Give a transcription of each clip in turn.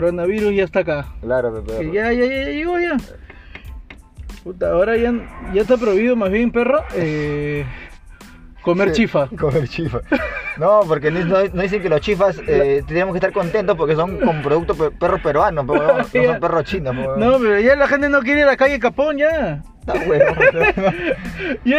coronavirus ya está acá. Claro. Que ya, ya, ya, ya llegó ya. Puta, ahora ya, ya está prohibido más bien, perro, eh, comer Sí, chifa. Comer chifa. No, porque no, dicen que los chifas eh, tenemos que estar contentos porque son con productos pe- perros peruanos, pero no, no son perros chinos. No, pero ya la gente no quiere ir a la calle Capón ya. Está huevón. Yo,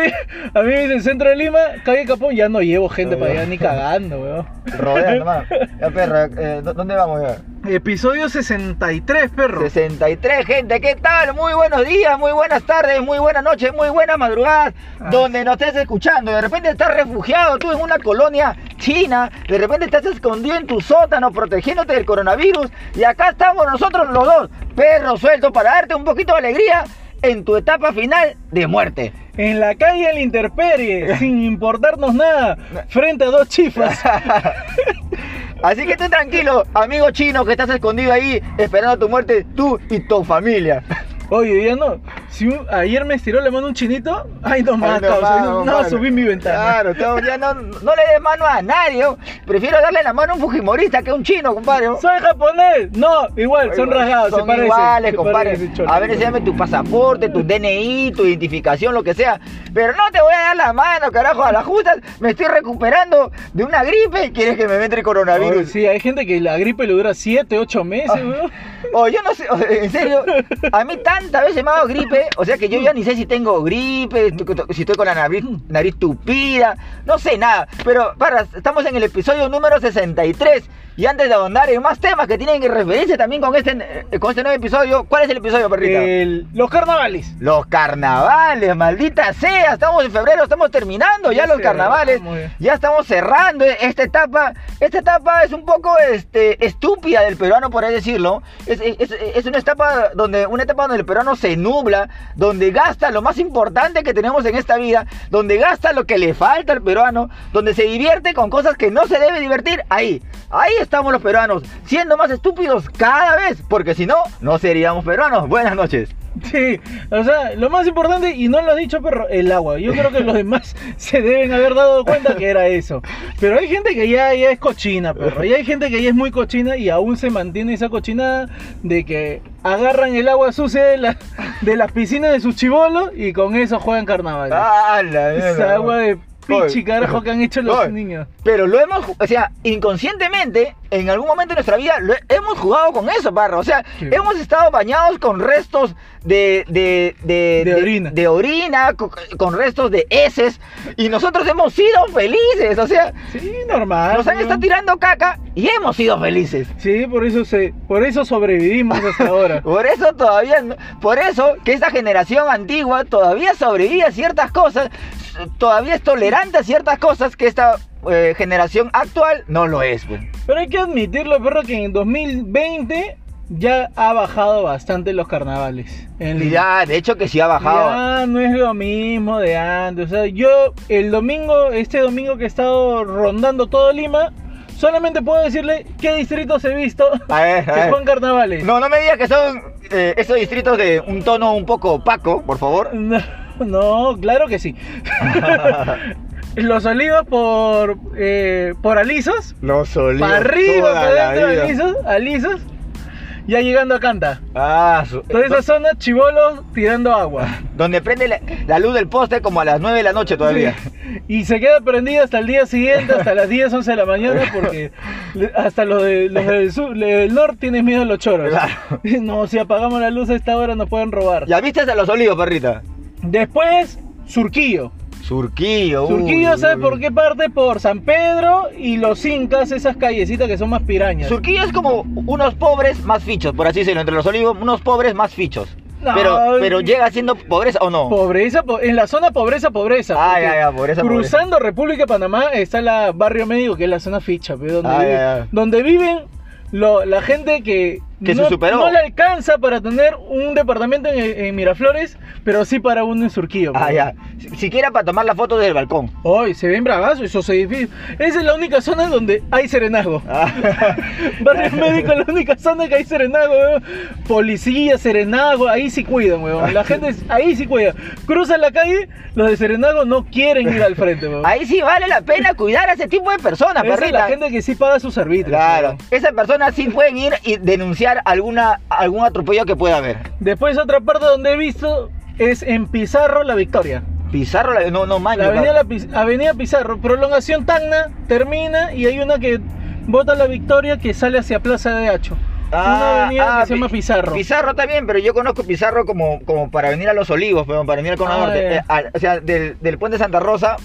a mí en el centro de Lima, calle Capón, ya no llevo gente para allá ni cagando, weón. Rodea nomás. Ya, perra, eh, ¿dó- ¿dónde vamos ya? Episodio 63, perro. 63, gente, ¿qué tal? Muy buenos días, muy buenas tardes, muy buenas noches, muy buenas madrugadas, Ah. donde nos estés escuchando. De repente estás refugiado tú en una colonia china, de repente estás escondido en tu sótano protegiéndote del coronavirus. Y acá estamos nosotros los dos, perros sueltos, para darte un poquito de alegría en tu etapa final de muerte. En la calle en la intemperie, sin importarnos nada, frente a dos chifas. Así que tú tranquilo, amigo chino que estás escondido ahí esperando tu muerte, tú y tu familia. Oye, ya no. Si un- ayer me estiró la mano un chinito, ay no más, no, causa, no, mano. subí mi ventana. Claro, tú ya no, no le des mano a nadie. yo. Prefiero darle la mano a un fujimorista que a un chino, compadre. ¿Soy japonés? No, igual, son rasgados, Son se parecen. iguales, se compadre. parecen, cholo. A ver, enséñame tu pasaporte, tu DNI, tu identificación, lo que sea. Pero no te voy a dar la mano, carajo, a las justas. Me estoy recuperando de una gripe y quieres que me meta el Oye, coronavirus. sí, hay gente que la gripe le dura 7, 8 meses, weón. O yo no sé, o- en serio, a mí tantas veces me ha dado gripe, o sea que yo ya ni sé si tengo gripe, si estoy con la nariz, nariz tupida, no sé nada. Pero, para, estamos en el episodio número 63 y antes de ahondar en más temas que tienen que referirse también con este, eh, con este nuevo episodio, ¿cuál es el episodio, perrita? El- los carnavales. Los carnavales, maldita sea, estamos en febrero, estamos terminando ya los carnavales, ya estamos cerrando esta etapa. Esta etapa es un poco este, estúpida del peruano, por así decirlo. Es, es- es una etapa donde una etapa donde el peruano se nubla, donde gasta lo más importante que tenemos en esta vida, donde gasta lo que le falta al peruano, donde se divierte con cosas que no se debe divertir. Ahí, ahí estamos los peruanos, siendo más estúpidos cada vez, porque si no, no seríamos peruanos. Buenas noches. Sí, o sea, lo más importante, y no lo has dicho, pero el agua. Yo creo que los demás se deben haber dado cuenta que era eso. Pero hay gente que ya, ya es cochina, perro. Y hay gente que ya es muy cochina y aún se mantiene esa cochinada de que agarran el agua sucia de, la- de las piscinas de sus chivolos y con eso juegan carnaval. ¡Ah, la Esa agua de pichi Oye. carajo que han hecho los niños. Pero lo hemos, o sea, inconscientemente, en algún momento de nuestra vida, lo he- hemos jugado con eso, parro. O sea, Sí. hemos estado bañados con restos de, de, de, De orina. de orina, co- con, restos de heces, y nosotros hemos sido felices. O sea, Sí, normal. nos han estado tirando caca y hemos sido felices. Sí, por eso se, por eso sobrevivimos hasta ahora. Por eso todavía, por eso que esta generación antigua todavía sobrevive a ciertas cosas, todavía es tolerante a ciertas cosas que esta eh, generación actual no lo es, pues. Pero hay que admitirlo, perro, que en 2020 ya ha bajado bastante los carnavales. En ya, de hecho que sí ha bajado. Ya no es lo mismo de antes. O sea, yo el domingo, este domingo que he estado rondando todo Lima, solamente puedo decirle qué distritos he visto A ver, que a ver. son carnavales. No, no me digas que son eh, esos distritos de un tono un poco opaco, por favor. No, no, claro que sí. Los olivos por, eh, por alisos. Los olivos. Para arriba, para adentro, alisos, alisos. Ya llegando a Canta. Ah, su- Toda esa zona, chivolos tirando agua. donde prende la, la luz del poste como a las 9 de la noche todavía. Sí. Y se queda prendida hasta el día siguiente, hasta las 10, 11 de la mañana, porque hasta los, de, los del sur, del norte tienen miedo a los choros. Claro. No, si apagamos la luz a esta hora nos pueden robar. ¿Ya viste a los olivos, perrita? Después, Surquillo. Surquillo. Surquillo, uy, ¿sabes uy. por qué parte? Por San Pedro y los Incas, esas callecitas que son más pirañas. Surquillo es como unos pobres más fichos, por así decirlo, entre los olivos, unos pobres más fichos. No, pero, pero llega siendo pobreza o no. Pobreza, po- en la zona pobreza, pobreza. Ah, ya, ya, pobreza, Cruzando República de Panamá está la barrio médico, que es la zona ficha, donde, Ah, vive- ya, ya. donde viven lo- la gente que, Que se no, superó. no le alcanza para tener un departamento en, en Miraflores, pero sí para uno en Surquillo. Ah, ya. Si- Siquiera para tomar la foto del balcón. Hoy se ven bravazos esos edificios. Esa es la única zona donde hay serenazgo. Ah. Barrio médico es la única zona que hay serenazgo, weón. Policía, serenazgo, ahí sí cuidan, weón. La gente ahí sí cuida. Cruzan la calle, los de serenazgo no quieren ir al frente, weón. Ahí sí vale la pena cuidar a ese tipo de personas, Esa es la gente que sí paga sus servicios. Claro, esas personas sí pueden ir y denunciar presenciar alguna, algún atropello que pueda haber. Después otra parte donde he visto es en Pizarro La Victoria. Pizarro, la- no, no, maño. La avenida, La Piz- avenida Pizarro, prolongación Tacna, termina y hay una que bota La Victoria que sale hacia Plaza de Hacho. una avenida que se llama Pizarro. Pizarro también, pero yo conozco Pizarro como, como para venir a Los Olivos, pero para venir al Cono Ah, Norte. Eh, o sea, del, del puente Santa Rosa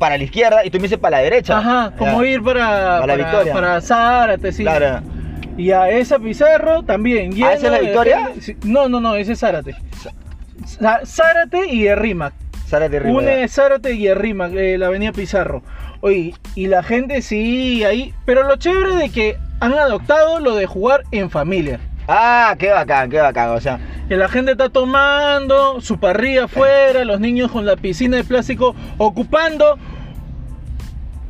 para la izquierda y tú me dices para la derecha. Ajá, como ir para, Para la para, Victoria. para Zárate, sí. Claro. Y a esa Pizarro también. ¿Ah, esa es la lleno de Victoria? No, no, no, ese es Zárate. Zá- Zárate y Errimac. Zárate Rivera. Une Zárate y Errimac, eh, la avenida Pizarro. Oye, y la gente sí, ahí. Pero lo chévere de que han adoptado lo de jugar en familia. Ah, qué bacán, qué bacán. O sea, Que la gente está tomando su parrilla afuera, los niños con la piscina de plástico ocupando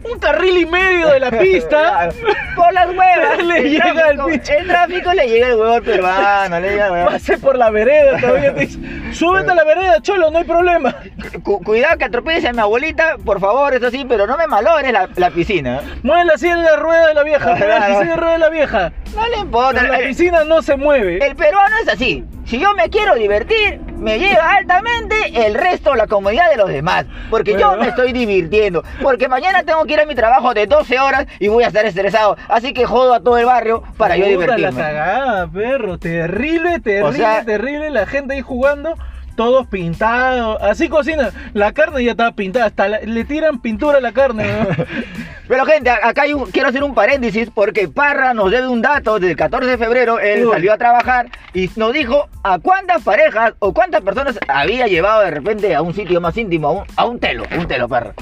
un carril y medio de la pista. Por las huevas. Le el, llega tráfico, el pinche- el tráfico le llega el huevo al peruano, le llega el huevo. Pase por la vereda todavía te dice, súbete a la vereda, cholo, no hay problema. Cu- cuidado que atropelles a mi abuelita, por favor, eso sí, pero no me malogres la, la piscina. Mueve así en la rueda de la vieja, mueve Claro. así en la rueda de la vieja. No le importa. Pero la piscina no se mueve. El peruano es así. Si yo me quiero divertir, me llega altamente el resto, la comodidad de los demás. Porque yo me estoy divirtiendo. Porque mañana tengo que ir a mi trabajo de 12 horas y voy a estar estresado. Así que jodo a todo el barrio para yo divertirme. la cagada, perro. Terrible, terrible, sea- terrible. La gente ahí jugando, todos pintados. Así cocina. La carne ya estaba pintada. Hasta la- le tiran pintura a la carne. ¿no? Pero gente, acá hay un- quiero hacer un paréntesis porque Parra nos debe un dato del 14 de febrero. Él Uy. salió a trabajar y nos dijo a cuántas parejas o cuántas personas había llevado de repente a un sitio más íntimo, a un, a un telo, un telo, Parra.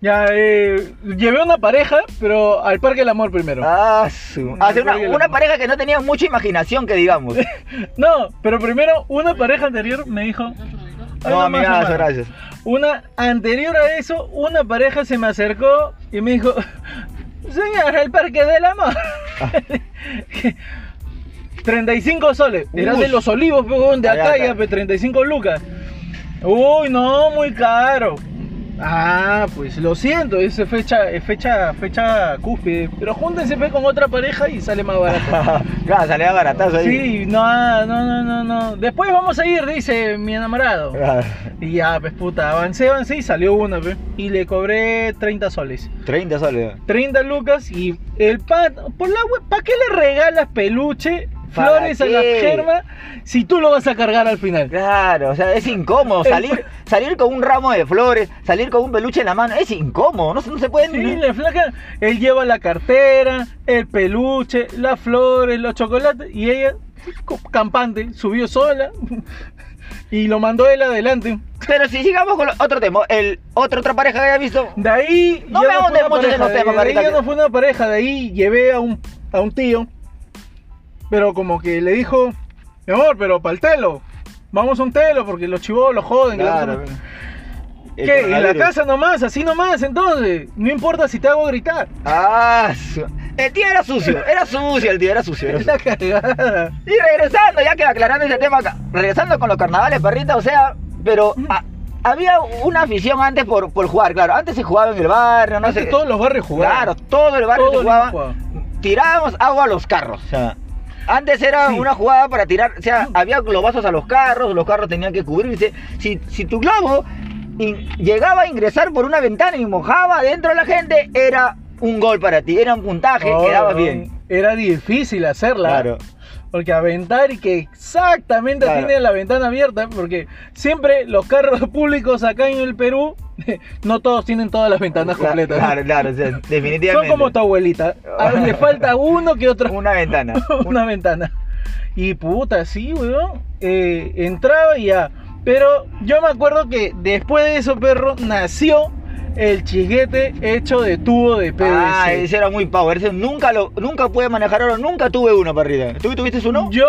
Ya, eh, llevé una pareja, pero al Parque del Amor primero. Ah, su- o sea, una, pareja que no tenía mucha imaginación, que digamos. No, pero primero una pareja anterior me dijo. "Ay, No, amigazo, nomás". gracias. Una anterior a eso, una pareja se me acercó y me dijo, señor, el parque del amor. 35 soles. Era de los olivos, pe, de acá, ya, pe, 35 lucas. Uy, no, muy caro. Ah, pues lo siento, es fecha, es fecha, fecha cúspide. Pero júntense pe, con otra pareja y sale más barato. claro, salía baratazo ahí. Sí, no, no, no, no, no. Después vamos a ir, dice mi enamorado. Claro. Y ya, pues puta, avancé, avancé y salió una, pe. Y le cobré 30 soles. 30 soles. 30 lucas y el pan, por la web, ¿para qué le regalas peluche, ¿Para flores a la germa si tú lo vas a cargar al final? Claro, o sea, es incómodo salir, salir con un ramo de flores, salir con un peluche en la mano, es incómodo, no, se- no se puede Sí, ni- le flaca, él lleva la cartera, el peluche, las flores, los chocolates y ella, campante, subió sola y lo mandó él adelante. Pero si sigamos con otro tema, el otro otra pareja que haya visto. De ahí No me una mucho en los temas, de- ahí que- no fue una pareja, de ahí llevé a un, a un tío, pero como que le dijo, mi amor, pero para el telo, vamos a un telo porque los chivos los joden. que la Claro. ¿Qué? ¿En la casa nomás? ¿Así nomás? Entonces, no importa si te hago gritar. Ah, su- el tío era sucio, era sucio el tío, era sucio. era Es sucio. la cagada. Y regresando, ya que aclarando ese tema, acá, regresando con los carnavales, perrita, o sea, pero a- había una afición antes por, por jugar, claro, antes se jugaba en el barrio, no Antes sé. todos los barrios jugaban. Claro, todo el barrio Todo se el jugaba. jugaba. Tirábamos agua a los carros. O sea, antes era Sí. una jugada para tirar, o sea, había globazos a los carros, los carros tenían que cubrirse. Si, si tu globo in- llegaba a ingresar por una ventana y mojaba dentro de la gente, era un gol para ti, era un puntaje, Oh, quedabas no, bien. Era difícil hacerla. Claro. Porque aventar y que exactamente Claro. tiene la ventana abierta, porque siempre los carros públicos acá en el Perú, no todos tienen todas las ventanas completas. Claro, claro, o sea, definitivamente. Son como tu abuelita. A- Le falta uno que otro. Una ventana. una ventana. Y puta, sí, weón. Eh, entraba y ya. Pero yo me acuerdo que después de eso, perro, nació el chiguete hecho de tubo de PVC. Ah, ese era muy power. Ese nunca lo, nunca pude manejar oro, nunca tuve uno, parrita. ¿Tú tuviste uno? Yo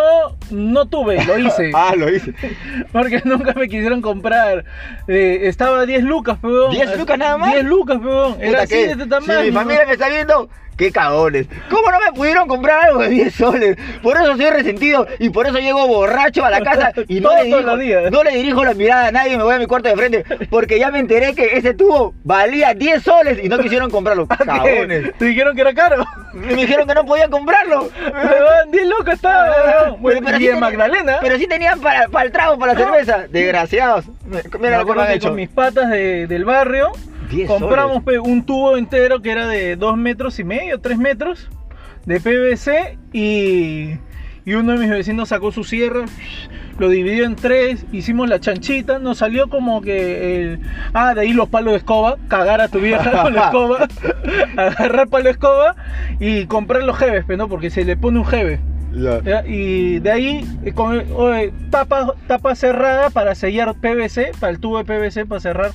no tuve, lo hice. Ah, lo hice. Porque nunca me quisieron comprar. Eh, estaba a 10 lucas, peón. ¿10 lucas nada más? 10 lucas, peón. Era así de este tamaño. Si mi familia me está viendo, qué cagones. ¿Cómo no me pudieron comprar algo de 10 soles? Por eso soy resentido y por eso llego borracho a la casa y no, le, dirijo, no le dirijo la mirada a nadie, me voy a mi cuarto de frente porque ya me enteré que ese tubo valía 10 soles y no quisieron comprarlo. ¿Qué? Cagones. ¿Te dijeron que era caro? Me dijeron que no podían comprarlo. Weón, 10 lucas estaba. Bueno, Pero sí en Magdalena. Pero sí tenían para, para el trago, para la cerveza. Desgraciados. me Mira lo que me han hecho. con mis patas de- del barrio 10 compramos un tubo entero que era de 2 metros y medio, 3 metros de PVC y, y uno de mis vecinos sacó su sierra, lo dividió en tres, hicimos la chanchita, nos salió como que el... Ah, de ahí los palos de escoba, cagar a tu vieja con la escoba, agarrar palo de escoba y comprar los jebes, pe, ¿no? Porque se le pone un jebe. Y de ahí, eh, con tapa, tapa cerrada para sellar PVC, para el tubo de PVC para cerrar.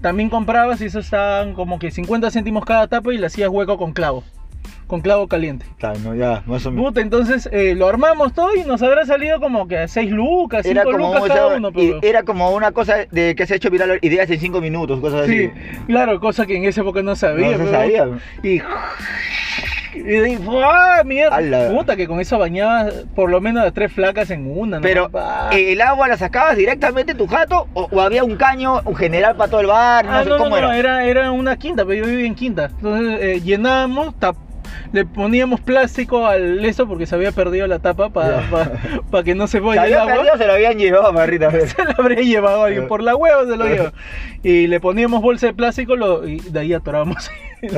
También comprabas y eso estaban como que 50 céntimos cada tapa y le hacías hueco con clavo. Con clavo caliente. No, ya, más o menos. Puta, entonces eh, lo armamos todo y nos habrá salido como que a 6 lucas, 5 Era como, lucas cada uno. pero- era como una cosa de que se ha hecho viral ideas en 5 minutos, cosas Sí, así. claro, cosa que en esa época no sabía. No se sabía. Y. Y de ahí, ¡fua! mierda. Ala. Puta, que con eso bañabas por lo menos a tres flacas en una. ¿no? Pero, ¿el agua la sacabas directamente en tu jato o, o había un caño, un general para todo el bar? No Ah, sé no, no, cómo no, era. era, era una quinta, pero yo vivía en quinta. Entonces eh, llenábamos, tap- le poníamos plástico al eso porque se había perdido la tapa para Ya. que no se vaya el agua. perdido, se lo habían llevado, Marrita. Se lo habría llevado alguien, por la hueva se lo llevó. Y le poníamos bolsa de plástico lo, y de ahí atorábamos.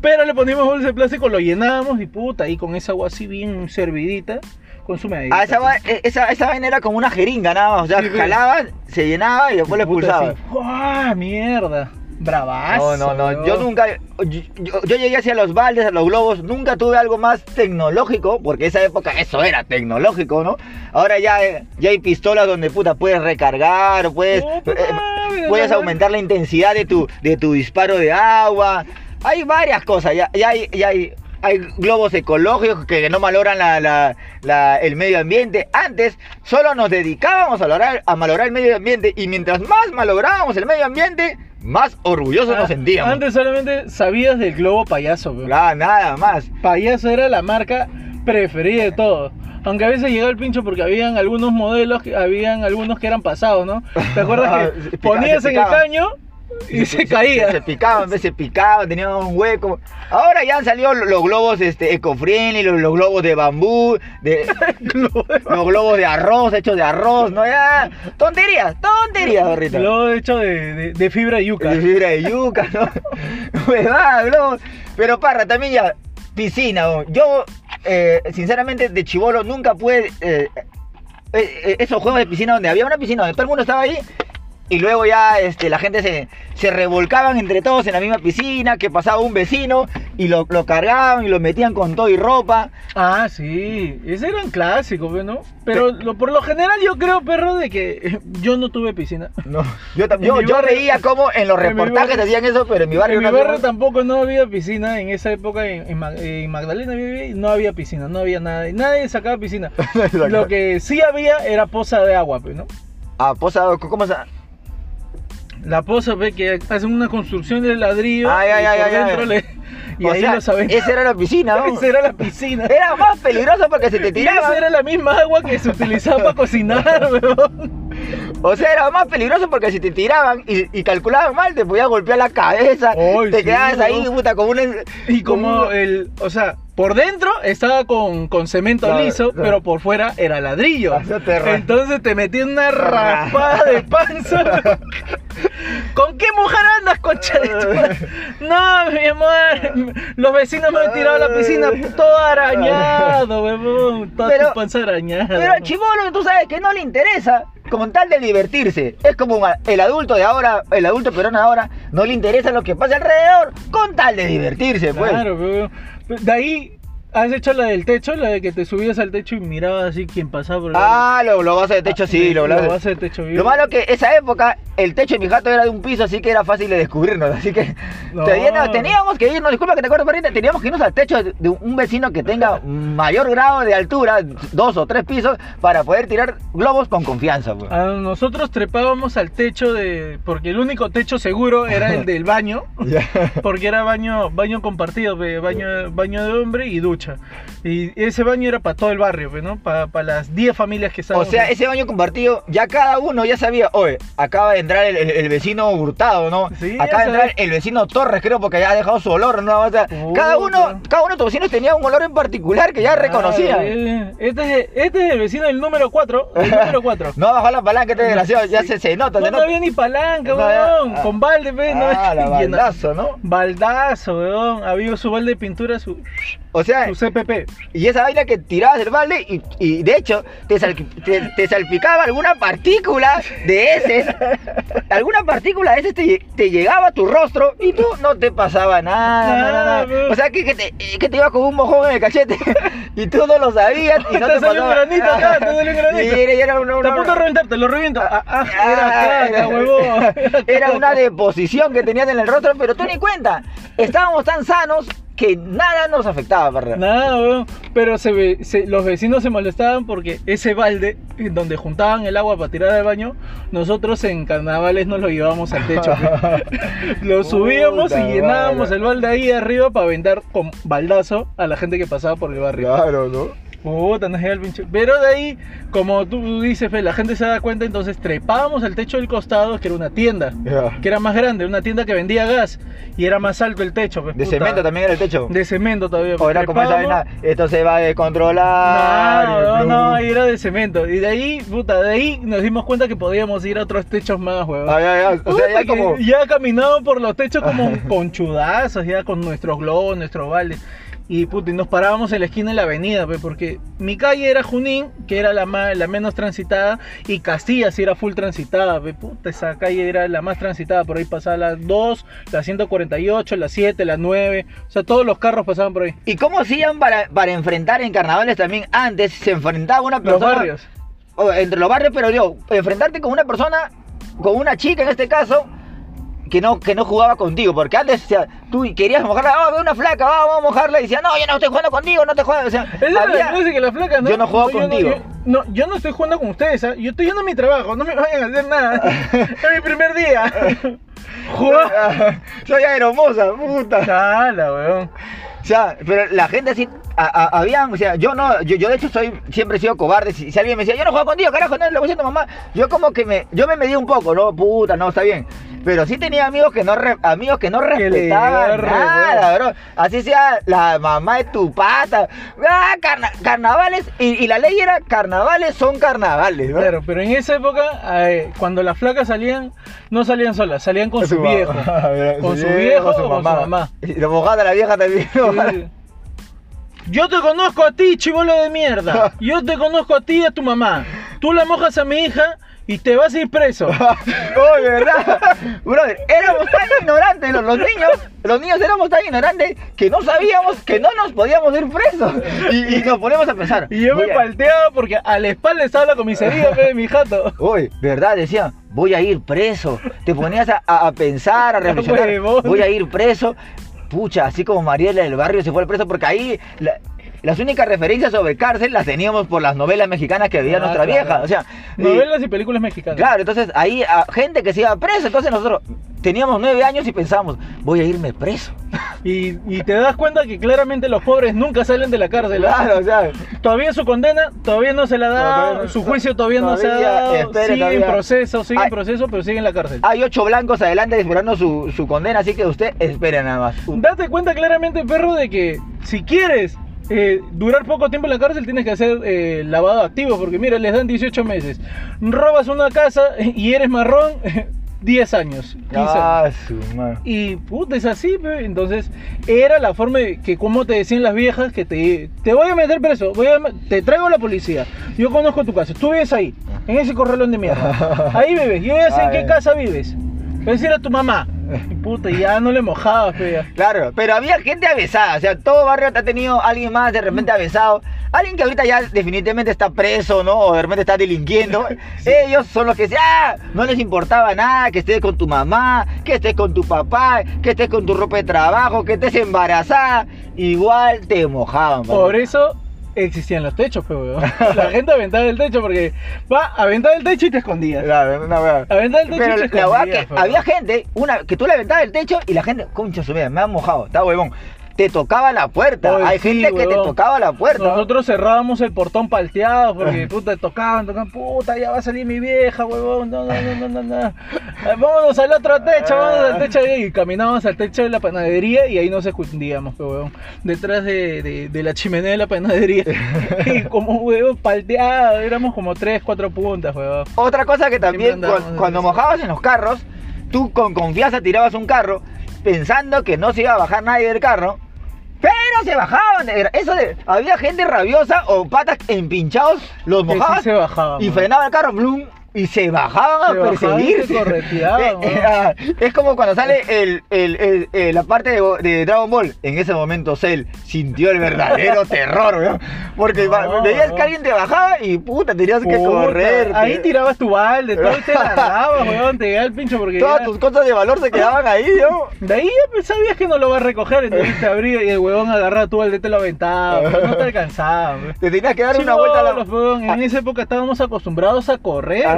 Pero le poníamos bolsa de plástico, lo llenábamos y puta, ahí con esa agua así bien servidita, consume Ah, esa, va- eh, esa, esa vaina era como una jeringa nada más. O sea, Sí, jalabas, se llenaba y después le expulsabas. ¡Ah, mierda! Bravazo. No, no, no, yo nunca, yo, yo- yo llegué hacia los baldes, a los globos, nunca tuve algo más tecnológico, porque esa época eso era tecnológico, ¿no? Ahora ya, eh, ya hay pistolas donde puta puedes recargar, puedes, Puta eh, puedes aumentar la intensidad de tu, de tu disparo de agua, hay varias cosas, ya, ya hay, ya hay, hay globos ecológicos que no malogran la- la- la- el medio ambiente. Antes solo nos dedicábamos a malograr, a malograr el medio ambiente y mientras más malográbamos el medio ambiente, más orgullosos Ah, nos sentíamos. Antes solamente sabías del globo payaso, weón. Ah, nada más. Payaso era la marca preferida de todos. Aunque a veces llegaba el pincho porque habían algunos modelos, que- habían algunos que eran pasados, ¿no? ¿Te acuerdas que ponías en el caño y se caía? Se, picaban, se picaban, tenían un hueco. Ahora ya han salido los globos este, eco-friendly, los, los globos de bambú, de, los globos de arroz, hechos de arroz, ¿no? Ya, tonterías, tonterías, Barrita. Globo hecho de, de- de fibra de yuca. De fibra de yuca, ¿no? Huevada, globos. Pero parra, también ya, piscina, ¿no? yo, eh, sinceramente, de chivolo nunca pude... eh, eh, esos juegos de piscina donde había una piscina donde todo el mundo estaba ahí y luego ya este, la gente se, se revolcaban entre todos en la misma piscina, que pasaba un vecino y lo, lo cargaban y lo metían con todo y ropa. Ah, sí, ese era un clásico, ¿no? Pero lo- por lo general yo creo, perro, de que yo no tuve piscina. No, yo, En yo, yo barrio- veía cómo en los en reportajes barrio- decían eso, pero en mi barrio en mi no barrio había- tampoco no había piscina, en esa época en, en Ma- en Magdalena vivía y no había piscina, no había nada, nadie sacaba piscina. Lo que sí había era poza de agua, pues, ¿no? Ah, posado, ¿cómo se...? La poza, ve que hacen una construcción de ladrillo Ay, ay, y ay, ay, le... Y O ahí sea, lo saben. Esa era la piscina, ¿no? Esa era la piscina. Era más peligroso porque se te Y tiraba. esa era la misma agua que se utilizaba para cocinar, weón. O sea, era más peligroso porque si te tiraban y, y calculaban mal, te podía golpear la cabeza. Te sí, quedabas ahí, puta, como una. Y como un- el, o sea, por dentro estaba con, con cemento Claro, liso, claro. pero por fuera era ladrillo. Te Entonces te metí una raspada de panza. ¿Con qué mujer andas, concha de tu? No, mi amor. Los vecinos me han tirado a la piscina todo arañado, huevón. Toda Pero- tu panza arañada. Pero al chivolo, tú sabes que no le interesa. Con tal de divertirse. Es como el adulto de ahora, el adulto peruano ahora, no le interesa lo que pasa alrededor. Con tal de divertirse, pues. Claro, huevón. De ahí has hecho la del techo, la de que te subías al techo y mirabas así quien pasaba por el Ah, lo, lo vas a de techo, sí, lo, lo lo- vas a de techo. Lo malo que esa época el techo de mi jato era de un piso, así que era fácil de descubrirnos. Así que No. teníamos, teníamos que irnos, disculpa que te acuerdo, Marita, teníamos que irnos al techo de, un vecino que tenga mayor grado de altura, dos o tres pisos, para poder tirar globos con confianza. pues. Ah, nosotros trepábamos al techo de. Porque el único techo seguro era el del baño. Porque era baño baño compartido, baño, baño de hombre y ducha. Pucha. Y ese baño era para todo el barrio, ¿no? Para las 10 familias que estaban. O sea, ese baño compartido, ya cada uno ya sabía, oye, acaba de entrar el, el- el vecino Hurtado, ¿no? Sí, acaba de entrar el vecino Torres, creo, porque ya ha dejado su olor, ¿no? O sea, cada uno, cada uno de tus vecinos tenía un olor en particular que ya reconocía. Eh, este, es, este es el vecino del número 4. El número 4. No bajó la palanca, este desgraciado, ya se, se nota, No, se no había ni palanca, No, weón. ah. Con balde, pues, no. Ah, la baldazo, ¿no? Baldazo, weón. Había su balde de pintura, su, O sea, su CPP. Y esa vaina que tirabas del balde y, y de hecho te, sal- te- te salpicaba alguna partícula de heces, alguna partícula de heces te, te llegaba a tu rostro y tú no te pasaba nada. O sea que, que te, que te iba con un mojón en el cachete y tú no lo sabías y no Te te, salió un granito acá, te salió un granito. Y era, y era una, Está una- a reventarte, lo reviento. Ah, ah, Ah, era caca, era- huevón. Era una deposición que tenías en el rostro, pero tú ni cuenta. Estábamos tan sanos que nada nos afectaba, perro. Nada, weón. Pero se ve- se- los vecinos se molestaban porque ese balde donde juntaban el agua para tirar al baño, nosotros en carnavales nos lo llevábamos al techo. lo subíamos y llenábamos el balde ahí arriba para vender con baldazo a la gente que pasaba por el barrio. Claro, ¿no? Puta, llega el pinche. Pero de ahí, como tú dices, Fe, la gente se da cuenta, entonces trepábamos al techo del costado, que era una tienda, Ya. que era más grande, una tienda que vendía gas y era más alto el techo. pues, De puta. cemento también era el techo. De cemento todavía. O era como esa Trepábamos. vaina, esto se va a descontrolar. No, no, no, era de cemento. Y de ahí, puta, de ahí nos dimos cuenta que podíamos ir a otros techos más, huevón. Ah, ya, ya, O sea, ya como. ya caminaban por los techos como conchudazos, ya con nuestros globos, nuestros baldes. Y puta, y nos parábamos en la esquina de la avenida, pues, porque mi calle era Junín, que era la más, la menos transitada, y Castilla sí era full transitada, pues, puta, esa calle era la más transitada, por ahí pasaban las 2, la 148, la 7, la 9, o sea, todos los carros pasaban por ahí. ¿Y cómo hacían para, para enfrentar en carnavales también? Antes se enfrentaba una Los persona. barrios. o entre los barrios, pero yo, enfrentarte con una persona, con una chica en este caso, que no, que no jugaba contigo, porque antes, o sea, tú querías mojarla, ah, ve una flaca, va, vamos a mojarla, y decía, no, yo no estoy jugando contigo, no te juego, o sea, la que flaca, ¿no? Yo no juego yo contigo. yo- no, yo no estoy jugando con ustedes, ¿ah? yo estoy yendo a mi trabajo, no me vayan a hacer nada. es mi primer día. Jugar. soy aeromosa, puta. Chala, weón. O sea, pero la gente así, a- a- habían, o sea, yo no, yo, yo de hecho soy, siempre he sido cobarde, si, si alguien me decía, yo no juego contigo, carajo, no, lo voy haciendo mamá, yo como que me, yo me medí un poco, no, puta, no, está bien, pero sí tenía amigos que no, re- amigos que no respetaban nada, bro, así sea la mamá de tu pata, ah, carna- carnavales, y, y la ley era, carnavales son carnavales, ¿no? Claro, pero en esa época, eh, cuando las flacas salían, no salían solas, salían con su, viejo. Con su viejo con su mamá. Y lo mojada la vieja también. Yo te conozco a ti, chivolo de mierda. Yo te conozco a ti y a tu mamá. Tú la mojas a mi hija y te vas a ir preso. Oye, ¿verdad? Brother, éramos tan ignorantes, los, los niños, los niños éramos tan ignorantes que no sabíamos que no nos podíamos ir presos. Y, y nos ponemos a pensar. Y yo me a- palteaba porque a la espalda estaba la comisaría de mi jato. Oye, ¿verdad? Decía, voy a ir preso. Te ponías a, pensar, a reflexionar. Voy a ir preso. Pucha, así como Mariela del Barrio se fue al preso, porque ahí las únicas referencias sobre cárcel las teníamos por las novelas mexicanas que veía Ah, nuestra claro. vieja. O sea, Novelas y películas mexicanas. Claro, entonces ahí a gente que se iba preso, entonces nosotros teníamos nueve años y pensábamos, voy a irme preso. Y, y te das cuenta que claramente los pobres nunca salen de la cárcel. ¿ah? Claro, o sea, Todavía su condena todavía no se la da, No, todavía no- su juicio todavía, no se ha todavía, dado, espere, sigue todavía. en proceso, sigue en proceso, pero sigue en la cárcel. hay ocho blancos adelante esperando su, su condena, así que usted espere nada más. Date cuenta claramente, perro, de que si quieres eh, durar poco tiempo en la cárcel, tienes que hacer eh, lavado activo, porque mira, les dan 18 meses. Robas una casa y eres marrón, 10 años, 15 años. Ah, su. Y puta, es así, pe. entonces era la forma de que como te decían las viejas que te, te voy a meter preso, voy a, te traigo a la policía, yo conozco tu casa, tú vives ahí, en ese corralón de mierda, ahí vives, yo ya sé en qué casa vives, es decir a tu mamá, y puta, ya no le mojabas, pe, ya. Claro, pero había gente avesada, o sea, todo barrio ha tenido alguien más de repente avesado. Alguien que ahorita ya definitivamente está preso, ¿no? O de repente está delinquiendo. Ellos son los que decían, ah, no les importaba nada, que estés con tu mamá, que estés con tu papá, que estés con tu ropa de trabajo, que estés embarazada. Igual te mojaban. Por eso existían los techos, pe, weón. La gente aventaba el techo porque va, aventaba el techo y te escondías. Claro, wea. Aventaba el techo Pero y te la verdad escondías. que pe, había gente, una, que tú le aventabas el techo y la gente, concha su vida, me han mojado, está huevón. Te tocaba la puerta. Oye, Hay sí, gente que te tocaba la puerta. Nosotros cerrábamos el portón palteado porque puta tocaban, tocaban, puta, ya va a salir mi vieja, huevón, no, no, no, no, no, no. Eh, Vámonos al otro techo, vámonos al techo y caminábamos al techo de la panadería y ahí nos escondíamos, huevón, detrás de, de- de la chimenea de la panadería. y como huevón palteado, éramos como tres, cuatro puntas, huevón. Otra cosa que también, cu- cuando mojabas en los carros, tú con confianza tirabas un carro pensando que no se iba a bajar nadie del carro. Pero se bajaban, eso de, había gente rabiosa o patas empinchados, los sí mojaban se bajaban, y frenaba el carro, blum, y se bajaban Se a bajaban y se perseguirse. correteaban, Eh, huevón. ah, es como cuando sale el, el- el- el- la parte de, de Dragon Ball. En ese momento Cell sintió el verdadero terror, weón. Porque No, veías no. que alguien te bajaba y puta, tenías que correr. Ahí te- tirabas tu balde, todo y te largabas, huevón, te llegaba el pincho porque Todas ya- tus cosas de valor se quedaban ahí, ¿no? De ahí ya pues, sabías que no lo va a recoger, entonces te abría y el huevón agarraba tu balde te lo aventaba, no te alcanzaba. pues. Te tenías que dar una vuelta a la. Huevón, En esa época estábamos acostumbrados a correr, a-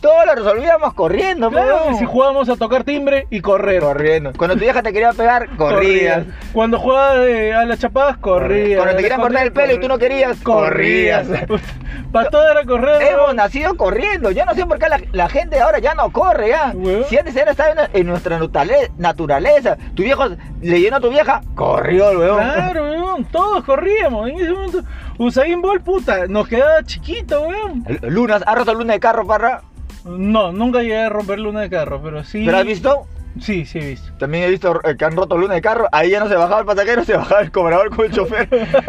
Todo lo resolvíamos corriendo, Claro, y si jugábamos a tocar timbre y correr. Corriendo. Cuando tu vieja te quería pegar, corrías. Cuando jugabas eh, a las chapadas, corrías. Cuando te querían cortar el pelo y tú no querías, corrías. Para todo era correr. Hemos nacido corriendo. Yo no sé por qué la, la gente ahora ya no corre ya. Si antes era estaba en, nuestra naturale- naturaleza. Tu viejo le llenó a tu vieja, corrió el weón. Claro, weón, todos corríamos. En ese momento, Usain Bolt, puta, nos quedaba chiquito, weón. Lunas, ¿has roto luna de carro, parra? No, nunca llegué a romper luna de carro, pero sí. ¿Pero has visto? Sí, sí he visto. También he visto eh, que han roto luna de carro. Ahí ya no se bajaba el pasajero, se bajaba el cobrador con el chofer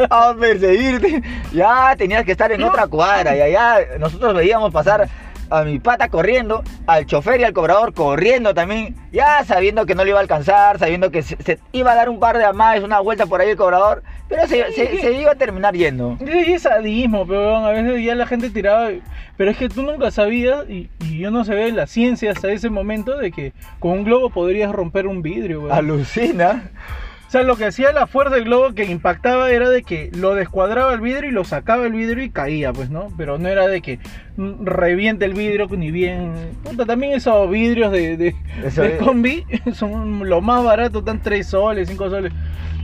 a perseguirte. Ya tenías que estar en otra cuadra. Y allá nosotros veíamos pasar a mi pata corriendo, al chofer y al cobrador corriendo también. Ya sabiendo que no le iba a alcanzar, sabiendo que se, se iba a dar un par de amadas, una vuelta por ahí el cobrador. Pero se, se- se iba a terminar yendo. Y es sadismo, pero a veces ya la gente tiraba. Pero es que tú nunca sabías, y, y yo no sabía la ciencia hasta ese momento, de que con un globo podrías romper un vidrio. Alucina. O sea, lo que hacía la fuerza del globo que impactaba era de que lo descuadraba el vidrio y lo sacaba el vidrio y caía, pues, ¿no? Pero no era de que mm, reviente el vidrio ni bien. Puta, también esos vidrios de, de, de combi son lo más barato, están 3 soles, 5 soles.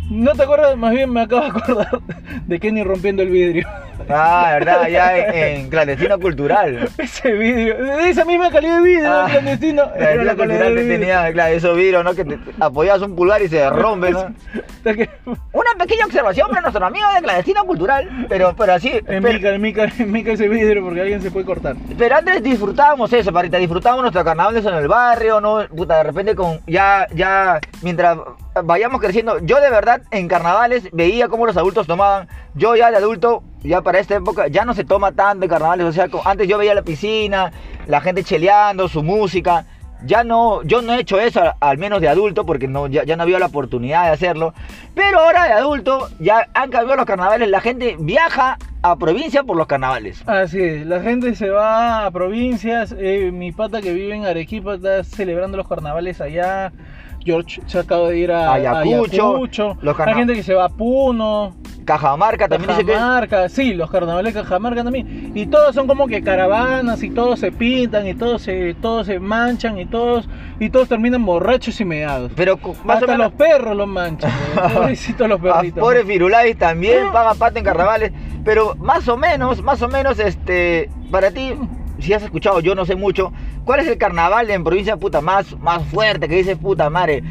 ¿No te acuerdas? Más bien me acabo de acordar de Kenny rompiendo el vidrio. Ah, verdad, ya en, en clandestino cultural. Ese vidrio, de esa misma calidad de vidrio, Ah, clandestino. La era la cultural te tenía, claro, esos vidrios, ¿no? Que te, te apoyabas un pulgar y se rompe, ¿no? Una pequeña observación para nuestro amigo de clandestino cultural, pero, pero así. En pero, mica, en mica, en mica ese vidrio porque alguien se puede cortar. pero antes disfrutábamos eso, parita, disfrutábamos nuestros carnavales en el barrio, ¿no? Puta, de repente con ya, ya, mientras vayamos creciendo, yo de verdad en carnavales veía cómo los adultos tomaban. Yo ya de adulto, ya para esta época, ya no se toma tanto en carnavales. O sea, antes yo veía la piscina, la gente cheleando, su música. Ya no, yo no he hecho eso, al menos de adulto, porque no, ya, ya no había la oportunidad de hacerlo. Pero ahora de adulto, ya han cambiado los carnavales. La gente viaja a provincia por los carnavales. Así es, la gente se va a provincias. eh, mi pata que vive en Arequipa está celebrando los carnavales allá. George se acaba de ir a Ayacucho, Ayacucho. los Hay gente que se va a Puno, Cajamarca también dice que... Cajamarca. Sí, los carnavales de Cajamarca también. Y todos son como que caravanas y todos se pintan y todos se, todos se manchan y todos, y todos terminan borrachos y meados. Pero más Hasta o menos... los perros los manchan. Pobrecitos los Ah, perritos. Pobre Firulais también paga pata en carnavales. Pero más o menos, más o menos, este, para ti, si has escuchado, yo no sé mucho, ¿cuál es el carnaval en provincia puta más, más fuerte que dices puta madre?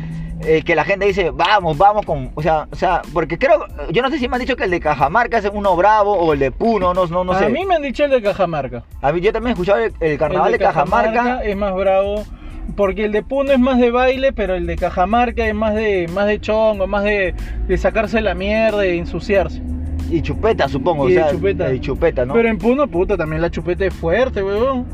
Eh, que la gente dice, vamos, vamos con, o sea, o sea, porque creo, yo no sé si me han dicho que el de Cajamarca es uno bravo o el de Puno, no, no, no a sé. mí me han dicho el de Cajamarca. A mí yo también he escuchado el, el carnaval El de, Cajamarca. es más bravo. Porque el de Puno es más de baile, pero el de Cajamarca es más de más de chongo, más de, de sacarse la mierda e ensuciarse. Y chupeta, supongo, Y o sea, chupeta. y chupeta, ¿no? Pero en Puno, puta, también la chupeta es fuerte, weón.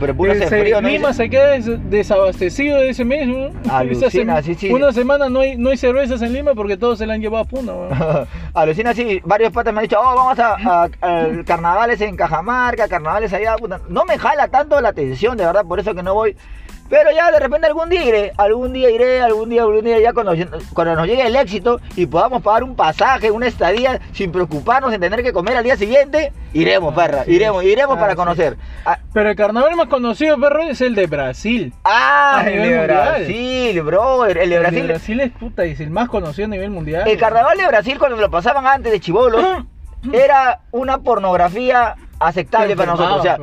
Pero Puno hace Ese- frío, ¿no? Lima se queda des- desabastecido de ese mes, weón. Alucina, sema- sí, sí. Una semana no hay, no hay cervezas en Lima porque todos se la han llevado a Puno, weón. Alucina, sí, varios patas me han dicho, oh, vamos a, a- a carnavales en Cajamarca, carnavales allá, puta. No me jala tanto la atención, de verdad, por eso que no voy. Pero ya de repente algún día iré, algún día iré, algún día, algún día ya cuando, cuando nos llegue el éxito y podamos pagar un pasaje, una estadía sin preocuparnos en tener que comer al día siguiente, iremos, Ah, perra, sí. iremos, iremos Ah, para sí. conocer. Ah, Pero el carnaval más conocido, perro, es el de Brasil. Ah, A el nivel de mundial. Brasil, bro, el de El de Brasil. Brasil es puta, es el más conocido a nivel mundial. El carnaval de Brasil cuando lo pasaban antes de chivolos era una pornografía aceptable para nosotros. O sea,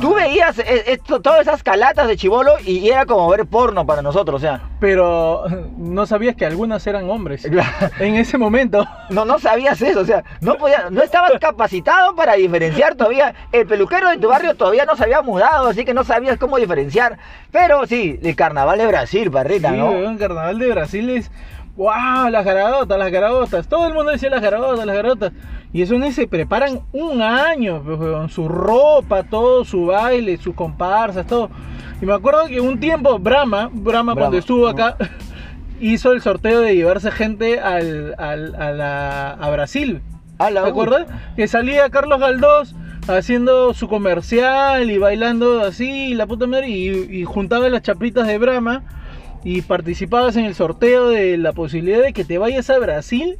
tú veías eh, esto- todas esas calatas de chivolo y era como ver porno para nosotros. O sea, Pero no sabías que algunas eran hombres. En ese momento. no, no sabías eso. O sea, no, podía, no estabas capacitado para diferenciar todavía. El peluquero de tu barrio todavía no se había mudado, así que no sabías cómo diferenciar. Pero sí, el carnaval de Brasil, barrita, Sí, ¿no? weón, carnaval de Brasil es. ¡Wow! Las garagotas, las garagotas. Todo el mundo decía las garagotas, las garagotas. Y eso ni se preparan un año, pues, weón. Su ropa, todo, su baile, sus comparsas, todo. Y me acuerdo que un tiempo Brahma, Brahma, Brahma, cuando estuvo acá, hizo el sorteo de llevarse gente al, al- a, la- a Brasil. A la ¿Te acuerdas? Que salía Carlos Galdós haciendo su comercial y bailando así, la puta madre, y, y juntaba las chapitas de Brahma y participabas en el sorteo de la posibilidad de que te vayas a Brasil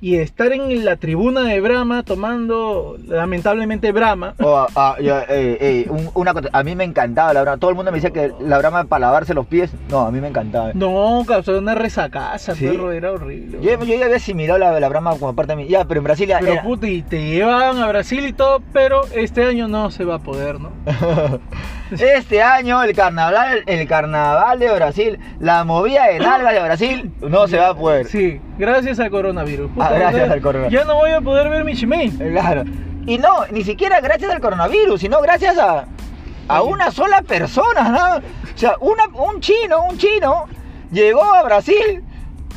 y estar en la tribuna de Brahma tomando, lamentablemente, Brahma. Oh, ah, ah, eh, eh, un- una a mí me encantaba la brama. Todo el mundo me decía que la brama para lavarse los pies. No, a mí me encantaba. No, causó una resacasa, ¿Sí? perro, era horrible. Yo, yo ya había asimilado la, la brama como parte de mí. Ya, pero en Brasil ya Pero era- puta, y te llevaban a Brasil y todo, pero este año no se va a poder, ¿no? Este año el carnaval, el carnaval de Brasil, la movida de nalgas de Brasil, no se va a poder. Sí, gracias al coronavirus. Ah, gracias al coronavirus. Ya no voy a poder ver mi Shimei. Claro. Y no, ni siquiera gracias al coronavirus, sino gracias a, a una sola persona, ¿no? O sea, una- un chino, un chino, llegó a Brasil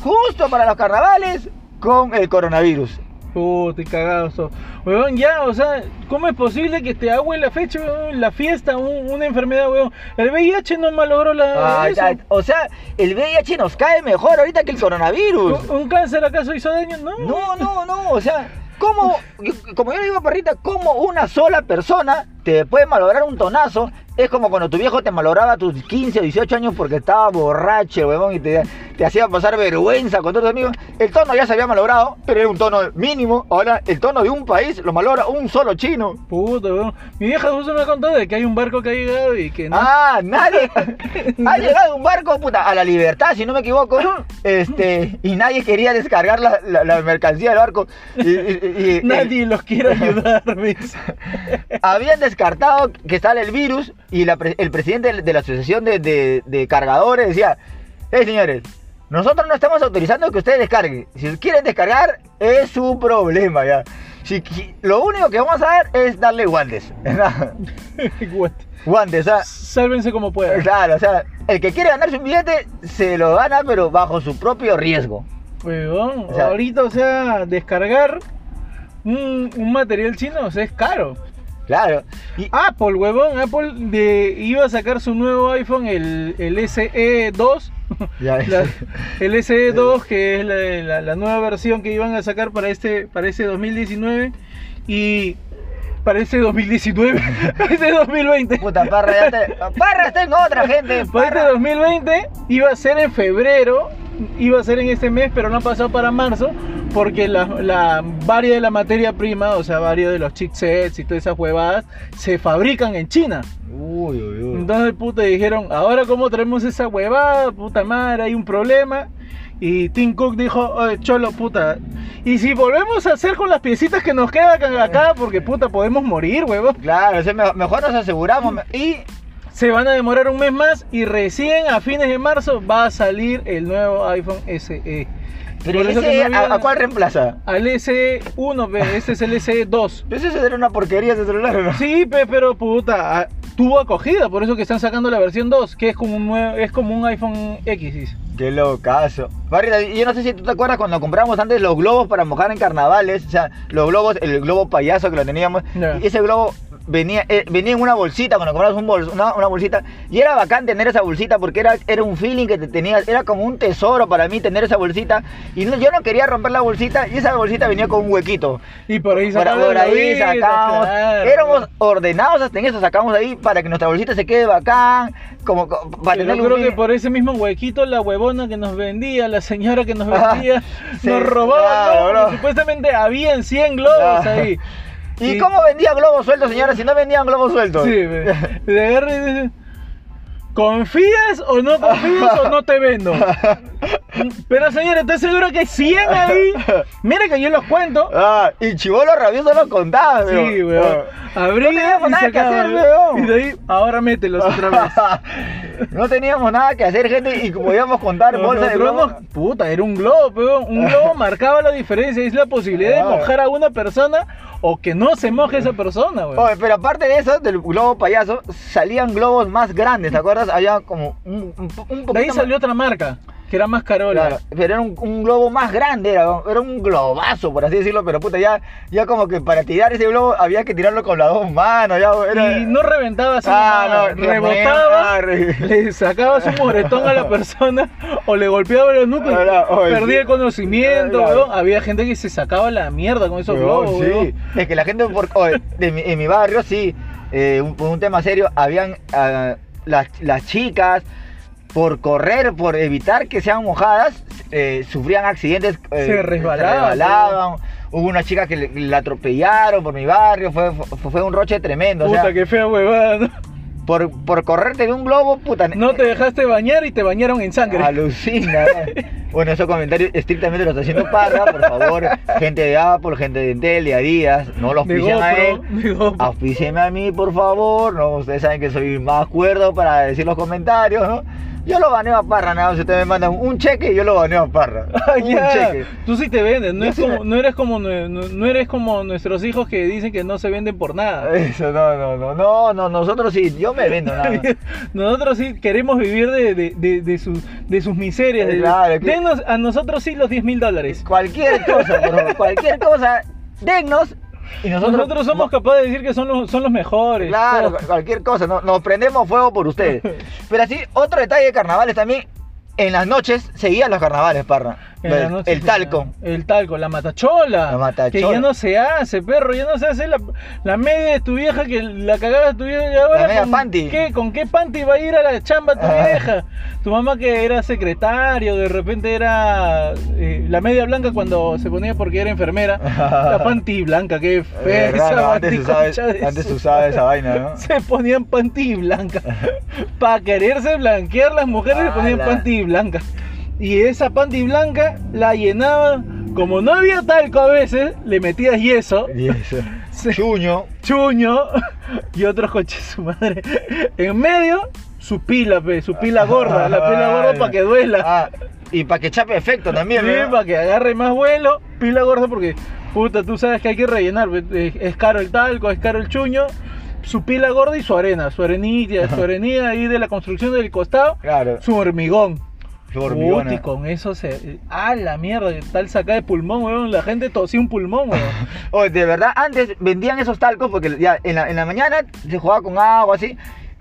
justo para los carnavales con el coronavirus. Puta, y cagado. Weón, ya, o sea, ¿cómo es posible que te agüe la fecha, weón, la fiesta, un- una enfermedad, weón? El VIH no malogró la. Ah, eso. ya, o sea, el VIH nos cae mejor ahorita que el coronavirus. ¿Un, un cáncer acaso hizo daño? No. No, no, no, o sea, ¿cómo, como yo le digo a Parrita, cómo una sola persona te puede malograr un tonazo? Es como cuando tu viejo te malograba tus 15 o 18 años porque estaba borracho, huevón, y te, te hacía pasar vergüenza con tus amigos. El tono ya se había malogrado, pero era un tono mínimo. Ahora, el tono de un país lo malogra un solo chino. Puta, weón. Mi vieja justo me ha contado de que hay un barco que ha llegado y que no. Ah, nadie. ha llegado un barco, puta, a la libertad, si no me equivoco. Este, y nadie quería descargar la, la- la mercancía del barco. Y, y- y- Nadie los quiere ayudar, habían descartado que sale el virus y la el presidente de la asociación de, de- de cargadores decía, hey señores, nosotros no estamos autorizando que ustedes descarguen. Si quieren descargar, es su problema ya. Si, lo único que vamos a dar es darle guantes. Guantes, o sea, Sálvense como puedan. claro, o sea, el que quiere ganarse un billete se lo gana, pero bajo su propio riesgo. Weón, O sea- ahorita, o sea, descargar un, un material chino o sea, es caro. Claro. Y, Apple, huevón, Apple de, iba a sacar su nuevo iPhone, el, el SE2. Ya, la- el SE2, que es la, la- la nueva versión que iban a sacar para este, para este 2019. Y para este 2019, para este 2020. puta, Parra, ya te- Parra está en otra, gente. Para este Parra. 2020 iba a ser en febrero, iba a ser en este mes, pero no ha pasado para marzo, porque la, la varias de la materia prima, o sea, varios de los chipsets y todas esas huevadas, se fabrican en China. Uy, uy, uy. Entonces, puta, dijeron, ahora cómo traemos esa huevada, puta madre, hay un problema. Y Tim Cook dijo, "Oye, cholo, puta, y si volvemos a hacer con las piecitas que nos quedan acá, porque puta, podemos morir, huevón. Claro, o sea, me- mejor nos aseguramos. Y Se van a demorar un mes más y recién a fines de marzo va a salir el nuevo iPhone SE. Pero no ¿a, había- a cuál reemplaza? Al SE1, pe, este es el SE2. Ese era una porquería ese celular, ¿o ¿no? Sí, pe, pero puta, tuvo acogida, por eso que están sacando la versión 2, que es como un, nuevo, es como un iPhone X. Qué locazo. Barrita, yo no sé si tú te acuerdas cuando compramos antes los globos para mojar en carnavales. O sea, los globos, el globo payaso que lo teníamos. Y ese globo venía, eh, venía en una bolsita, cuando comprabas un bol- una, una bolsita, y era bacán tener esa bolsita porque era, era un feeling que te tenías, era como un tesoro para mí tener esa bolsita, y no- yo no quería romper la bolsita, y esa bolsita venía con un huequito. Y por ahí Por, sacamos por la ahí vida, sacamos, claro. éramos ordenados hasta en eso, sacamos ahí para que nuestra bolsita se quede bacán, como co- para Yo creo que por ese mismo huequito la huevona que nos vendía, la señora que nos Ah, vendía, sí, nos robaba claro, globos, supuestamente habían 100 globos Ah. ahí. ¿Y cómo vendían globos sueltos, señora? Si no vendían globos sueltos. Sí, ve. Le agarra y dice, ¿confías o no confías o no te vendo? Pero señora, ¿estás seguro que hay 100 ahí? Mira que yo los cuento. Ah, y chivolo rabioso lo contaba, Sí, weón. weón. Abrí No teníamos y nada que hacer, weón. Y de ahí, ahora mételos otra vez. no teníamos nada que hacer, gente, y podíamos contar bolsas de globos. puta, era un globo, weón. Un globo marcaba la diferencia. Es la posibilidad de Ah. mojar a una persona o que no se moje esa persona, weón. Oye, pero aparte de eso, del globo payaso, salían globos más grandes, ¿te acuerdas? Había como un, un, po- un poquito De ahí más- salió otra marca, que era más carola. Claro, pero era un, un globo más grande, era, era un globazo, por así decirlo, pero puta, ya, ya como que para tirar ese globo había que tirarlo con las dos manos, ya era... Y no reventaba así, Ah, no, rebotaba, ah, re- le sacaba su moretón a la persona o le golpeaba los núcleos no, perdía el conocimiento, weón. Había gente que se sacaba la mierda con esos Weón, globos, sí. weón. Es que la gente por, oye, de mi- en mi barrio sí, eh, un, un tema serio, habían ah, las, las chicas por correr, por evitar que sean mojadas, eh, sufrían accidentes, eh, Se resbalaban, resbalaban. Hubo una chica que le- la atropellaron por mi barrio, fue, fue, fue un roche tremendo. o Puta, sea, qué fea huevada. Por, por correrte de un globo, puta. No te dejaste bañar y te bañaron en sangre. Alucina. bueno, esos comentarios estrictamente los está haciendo Parra, por favor. Gente de Apple, gente de Intel, de Adidas, no los auspicien a él. Auspícieme a mí, por favor. No, ustedes saben que soy más cuerdo para decir los comentarios, ¿no? Yo lo baneo a Parra, nada. Si ustedes me mandan un cheque, yo lo baneo a Parra. Ah, un ya. cheque. Tú sí te vendes, no, Yo es sí como, me- no eres como no, eres como nuestros hijos que dicen que no se venden por nada. Eso, no, no, no, no, no, nosotros sí, yo me vendo nada. Nosotros sí queremos vivir de, de, de, de sus, de sus miserias. de- Claro, que- Denos a nosotros sí los 10 mil dólares. Cualquier cosa, por favor, cualquier cosa, dennos y nosotros... Nosotros, somos capaces de decir que son los, son los mejores. Claro, cualquier cosa, no- nos prendemos fuego por ustedes. Pero así, otro detalle de carnavales también, en las noches seguían los carnavales, parra. En la el, noche el se- talco. El talco, la matachola. La matachola. Que ya no se hace, perro. Ya no se hace la, la media de tu vieja que la cagaba tu vieja. y ahora media con panty. ¿qué? ¿Con qué panty va a ir a la chamba tu Ah. vieja? Tu mamá que era secretario, de repente era eh, la media blanca cuando se ponía porque era enfermera. la panty blanca, qué fea ¿Verdad, esa no? antes, usaba, antes usaba esa vaina, ¿no? se ponían panty blanca. Para quererse blanquear las mujeres se ponían panty blanca. Y esa panty blanca la llenaban, como no había talco a veces, le metías yeso, se- Chuño. chuño y otros coches su madre. En medio, su pila, pe, su pila gorda, la pila gorda para que duela. Ah, y para que chape efecto también, Sí, para que agarre más vuelo, pila gorda porque, puta, tú sabes que hay que rellenar, pe, es- es caro el talco, es caro el chuño, su pila gorda y su arena, su arenilla, su arenilla ahí de la construcción del costado, Claro, su hormigón. Puta, y con eso se... ¡Ah, la mierda! Tal saca de pulmón, weón. La gente tosía un pulmón, weón. Oye, de verdad, antes vendían esos talcos porque ya en la, en la mañana se jugaba con agua así,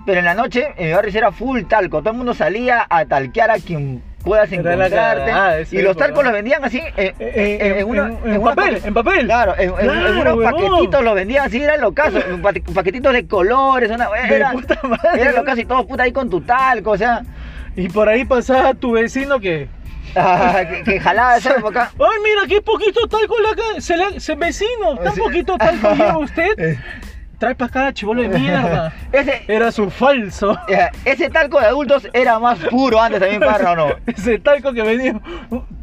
pero en la noche en mi barrio era full talco. Todo el mundo salía a talquear a quien puedas Era encontrarte. esa y los talcos los vendían así en, Eh, en- en una- en- en papel, paque- en papel. Claro, en, Claro, unos huevón. paquetitos los vendían así, era lo caso, paquetitos de colores, una, De era, puta madre. era lo caso y todos puta ahí con tu talco, o sea, Y por ahí pasaba tu vecino que... que, que jalaba esa época. Ay, mira, qué poquito talco la se le, se vecino, tan poquito talco lleva usted. Trae para acá, chivolo de mierda. Ese, Era su falso. ese talco de adultos era más puro antes también, parra, ¿o no? Ese talco que venía,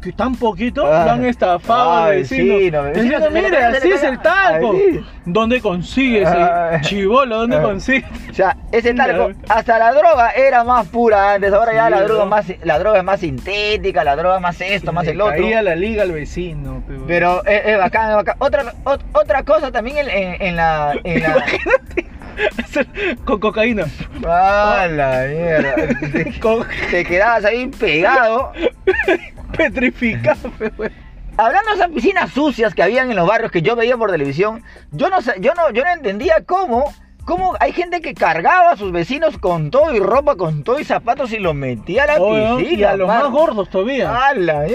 que tan poquito, Ah. lo han estafado al Ay, vecino. vecino, mire, así es el talco. Ay, sí. ¿Dónde consigues? Ay. Chivolo, ¿dónde Ay. consigues? O sea, ese talco, hasta la droga era más pura antes, ahora ya la droga, ¿no? más, la droga es más sintética, la droga es más esto, más el otro. Caía la liga al vecino. Pero es, es bacán, es bacán. Otra, ot- otra cosa también en, en- en la... En la... Con cocaína. ¡Ah, la mierda! Te, quedabas ahí pegado. petrificado, weón. Hablando de esas piscinas sucias que habían en los barrios que yo veía por televisión, yo no, yo no, yo no entendía cómo ¿Cómo hay gente que cargaba a sus vecinos con todo y ropa, con todo y zapatos y los metía a la Oh, piscina? y a los más gordos todavía. ¡Hala!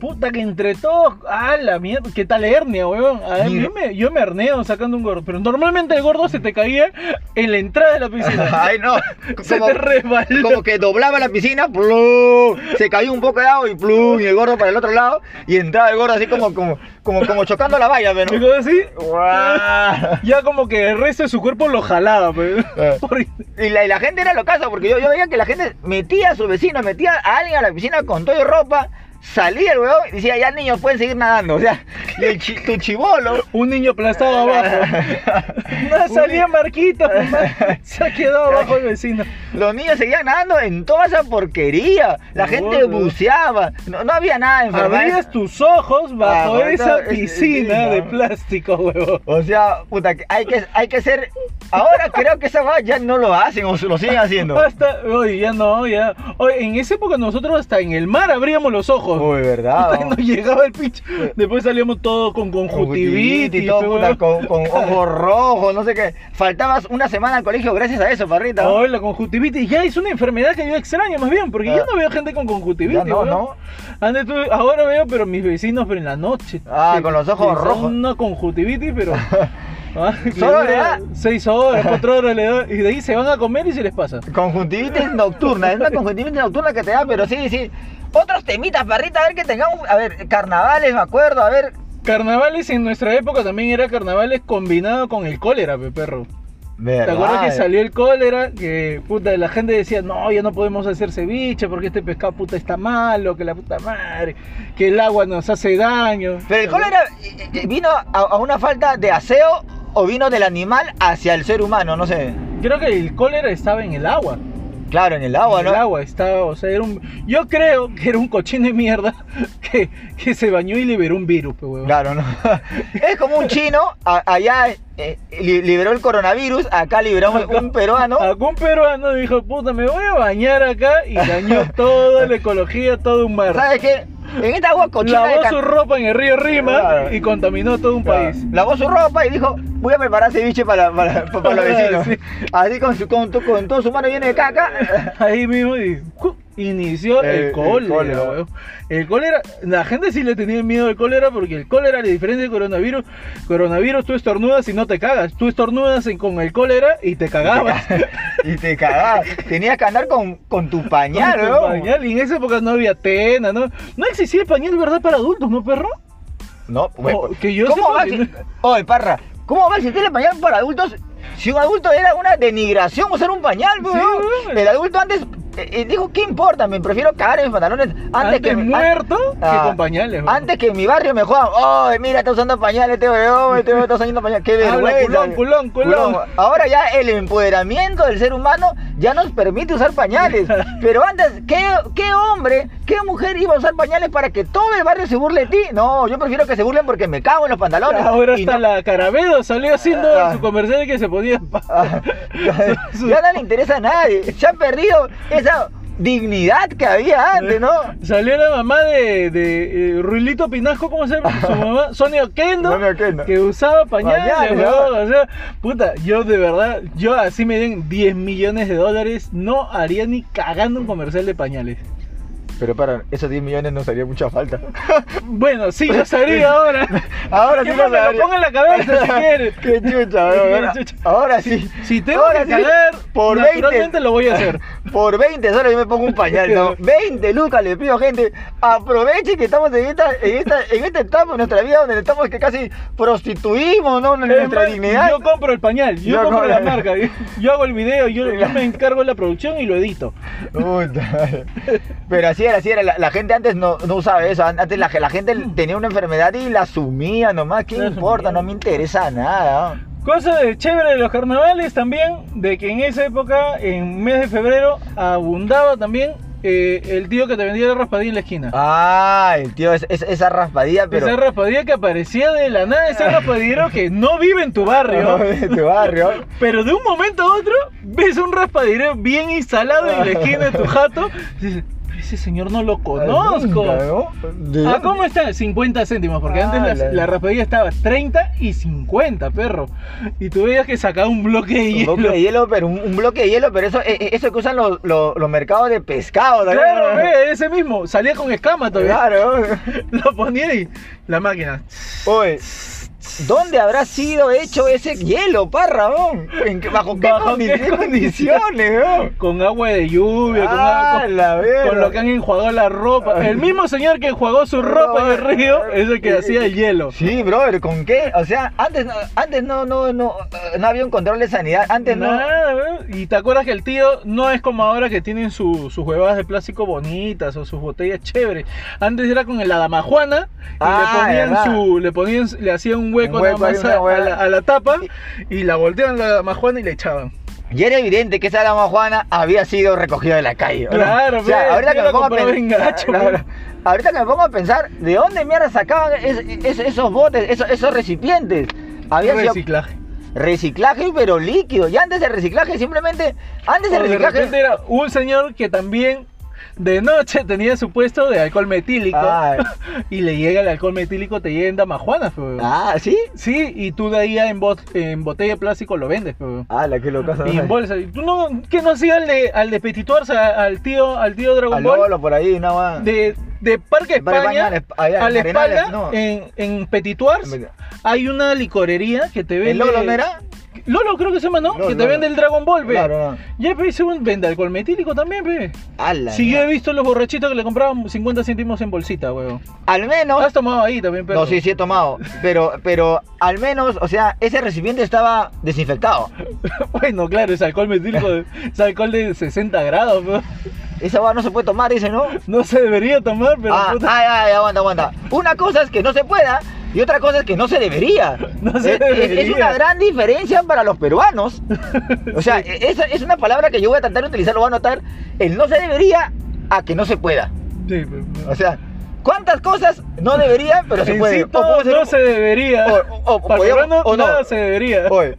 Eh! Puta que entre todos, ah la mierda, ¿qué tal hernia, weón? A Mira. me, yo me herneo sacando un gordo, pero normalmente el gordo se te caía en la entrada de la piscina. Ay, no. se Como, te resbaló. como que doblaba la piscina, ¡plum! se cayó un poco de agua y plum, y el gordo para el otro lado, y entraba el gordo así como, como, como, como chocando la valla, pero. Y todo así, ya como que el resto de su cuerpo lo jalaba, pero. Eh. Por- Y la, y la gente era locaza, porque yo, yo veía que la gente metía a su vecino, metía a alguien a la piscina con todo y ropa, salía el huevón y decía, ya niños pueden seguir nadando. O sea, chi- tu chivolo. Un niño aplastado abajo. No salía Marquito, se ha quedado abajo el vecino. Los niños seguían nadando en toda esa porquería. La gente buceaba. No, no había nada enfermedad. Abrías tus ojos bajo Ah, esa es- piscina de plástico, huevón. O sea, puta, hay que, hay que ser. Ahora creo que esa va ya no lo hacen o lo siguen haciendo. Hasta, oye, ya no, ya. Oye, en esa época nosotros hasta en el mar abríamos los ojos. Uy, verdad. Nos llegaba el pinche. Después salíamos todos con conjuntivitis. todo, puta, con, con ojos rojos, no sé qué. Faltabas una semana al colegio gracias a eso, parrita. Oye, la conjuntivitis ya es una enfermedad que yo extraño más bien, porque yo Ah. no veo gente con conjuntivitis. Ya no. ¿no? Antes tú- ahora veo, pero mis vecinos, pero en la noche. Ah, con los ojos rojos. Una conjuntivitis, pero. Ah, Solo le da. Seis horas, cuatro horas le da, y de ahí se van a comer y se les pasa. Conjuntivitis nocturna, es una conjuntivitis nocturna que te da, pero sí, sí. Otros temitas, parrita, a ver que tengamos, a ver, carnavales, me acuerdo, a ver. Carnavales en nuestra época también era carnavales combinado con el cólera, pe perro. ¿Te acuerdas que salió el cólera? Que puta, la gente decía, no, ya no podemos hacer ceviche porque este pescado puta está malo, que la puta madre, que el agua nos hace daño. Pero el cólera eh, eh, vino a una falta de aseo o vino del animal hacia el ser humano, no sé. Creo que el cólera estaba en el agua. Claro, en el agua, En ¿no? El agua estaba, o sea, era un. Yo creo que era un cochino de mierda que, que se bañó y liberó un virus, pe huevón. Claro, ¿no? Es como un chino, a- allá eh, li- liberó el coronavirus, acá liberamos un peruano. Acá un peruano dijo, puta, me voy a bañar acá y dañó toda la ecología, todo un mar. ¿Sabes qué? En esta agua cochina de Lavó Can- su ropa en el río Rima Claro. y contaminó todo un Claro. país. Lavó su ropa y dijo, voy a preparar ceviche para, para, para, para los vecinos. Sí. Así con, su, con, con todo su mano llena de caca. Ahí mismo y. inició El- el, el cólera. weón. El cólera, la gente sí le tenía miedo al cólera porque el cólera, a diferencia del coronavirus, coronavirus tú estornudas y no te cagas. Tú estornudas con el cólera y te cagabas. y te cagabas. Tenías que andar con, con tu pañal, Con pañal, Y en esa época no había tena, ¿no? No existía el pañal, ¿verdad? Para adultos, ¿no, perro? No, Oh, que yo ¿Cómo va que Oye, parra, ¿cómo va a existir el pañal para adultos si un adulto era una denigración usar un pañal, Sí. El adulto antes eh, eh, dijo, ¿qué importa? Me prefiero cagar en mis pantalones antes, Antes, que muerto que con pañales. Antes que en mi barrio me jodan, oh, mira, está usando pañales este weón, este weón está usando pañales, qué vergüenza. culón, culón, culón. Ahora ya el empoderamiento del ser humano ya nos permite usar pañales. Pero antes, ¿qué, qué hombre, qué mujer iba a usar pañales para que todo el barrio se burle de ti? No, yo prefiero que se burlen porque me cago en los pantalones. Ahora Y hasta no- la Carabedo salió haciendo Ah. su comercial que se ponía. Ah, ya no le interesa a nadie. Se ha perdido esa dignidad que había antes, ¿no? Salió la mamá de, de eh, Ruilito Pinasco, ¿cómo se llama? Su mamá, Sonia Oquendo, que usaba pañales, Pañales, weón, o sea, puta, yo de verdad, yo así me den 10 millones de dólares, no haría ni cagando un comercial de pañales. Pero para, esos 10 millones nos haría mucha falta. Bueno, sí, lo sabría ahora. Ahora sí la cabeza si. Qué chucha, ahora, ahora sí. Si tengo Ahora que sí, cagar, por naturalmente 20, lo voy a hacer. Por 20 soles yo me pongo un pañal, ¿no? 20 lucas le pido gente. Aprovechen que estamos en esta, en esta, en esta etapa de nuestra vida donde estamos que casi prostituimos, ¿no? Es Nuestra dignidad. Yo compro el pañal, yo, Yo compro la marca, yo, yo hago el video, yo, yo me encargo de la producción y lo edito. Puta. Pero así era, así era. La, la gente antes no, no usaba eso. Antes la, la gente tenía una enfermedad y la asumía nomás. ¿Qué importa? No me interesa nada. ¿no? Cosa de chévere de los carnavales también, de que en esa época, en mes de febrero, abundaba también eh, el tío que te vendía la raspadilla en la esquina. Ah, el tío, es, es- esa raspadilla, pero. Esa raspadilla que aparecía de la nada, ese raspadillero que no vive en tu barrio. de tu barrio. Pero de un momento a otro ves un raspadillero bien instalado en la esquina de tu jato. y dices, ese señor no lo conozco. Nunca, ¿no? ¿De Ah? ¿cómo está? 50 céntimos, porque Ah, antes la, la- raspadilla estaba 30 y 50, perro. Y tú veías que sacaba un bloque de Un hielo. bloque de hielo, pero un, un bloque de hielo, pero eso, eh, eh, eso que usan los, los, los mercados de pescado. Claro, ve, ese mismo, salía con escama todavía. Claro. Lo ponía y la máquina. Oye, ¿dónde habrá sido hecho ese hielo, qué- ¿Bajo qué, ¿Bajo condi- qué condiciones, no? Con agua de lluvia, con, Ah, agua- con- verga. con lo que han enjuagado la ropa. El mismo señor que enjuagó su ropa en el río es el que hacía el hielo. Sí, brother, ¿con qué? O sea, antes no, antes no, no, no, eh, no había un control de sanidad, antes no. Nada, weón. Y te acuerdas que el tío no es como ahora que tienen su- sus huevadas de plástico bonitas o sus botellas chéveres. Antes era con el Adamajuana y Ah, le ponían verdad. su, le ponían, le hacían un hueco, Un hueco nada ahí, más una a, la, a la tapa y la volteaban la Adamajuana y le echaban. Y era evidente que esa dama Juana había sido recogida de la calle. Claro, o sea, ahorita que la me pongo a pensar. gacho, Claro, pe. ahorita que me pongo a pensar, ¿de dónde mierda sacaban es- es- esos botes, esos, esos recipientes? Había sido Reciclaje. reciclaje, pero líquido. Y antes del reciclaje, simplemente. Antes del de reciclaje. era un señor que también de noche tenía su puesto de alcohol metílico Ay. y le llega el alcohol metílico, te llega en Damajuana, fe, weón. Ah, ¿sí? Sí, y tú de ahí en, bot- en botella de plástico lo vendes, fe, weón. Ah, la que lo casa. Y en bolsa. ¿Y ¿Tú no, qué no hacías al de, al de Petit Tours, a- al tío, al tío Dragon Al Ball? Lolo por ahí, nada más. De, de Parque España, España, allá, a la espalda, no. en, en Petit Tours, hay una licorería que te vende... ¿El Lolo no era? Lolo creo que se llama, ¿no? Lolo, que te Lolo. vende el Dragon Ball, ve. Claro, no. Ya, pe, según vende alcohol metílico también, pe. Ala, Sí, yo he visto los borrachitos que le compraban 50 céntimos en bolsita, weón. Al menos. Has tomado ahí también, pero. No, sí, sí he tomado. Pero, pero al menos, o sea, ese recipiente estaba desinfectado. bueno, claro, es alcohol metílico, es alcohol de 60 grados, weón. Esa agua no se puede tomar, dice, ¿no? No se debería tomar, pero Ah, puta, ay, ay, aguanta, aguanta. Una cosa es que no se pueda y otra cosa es que no se debería. No se es, una gran diferencia para los peruanos. O sea, es, es una palabra que yo voy a tratar de utilizar, lo voy a anotar. El no se debería a que no se pueda. Sí, pe- O sea, ¿cuántas cosas no deberían, pero se en puede? sí O todo podemos hacer no un- se debería. o- podríamos- o no. nada se debería. Oye,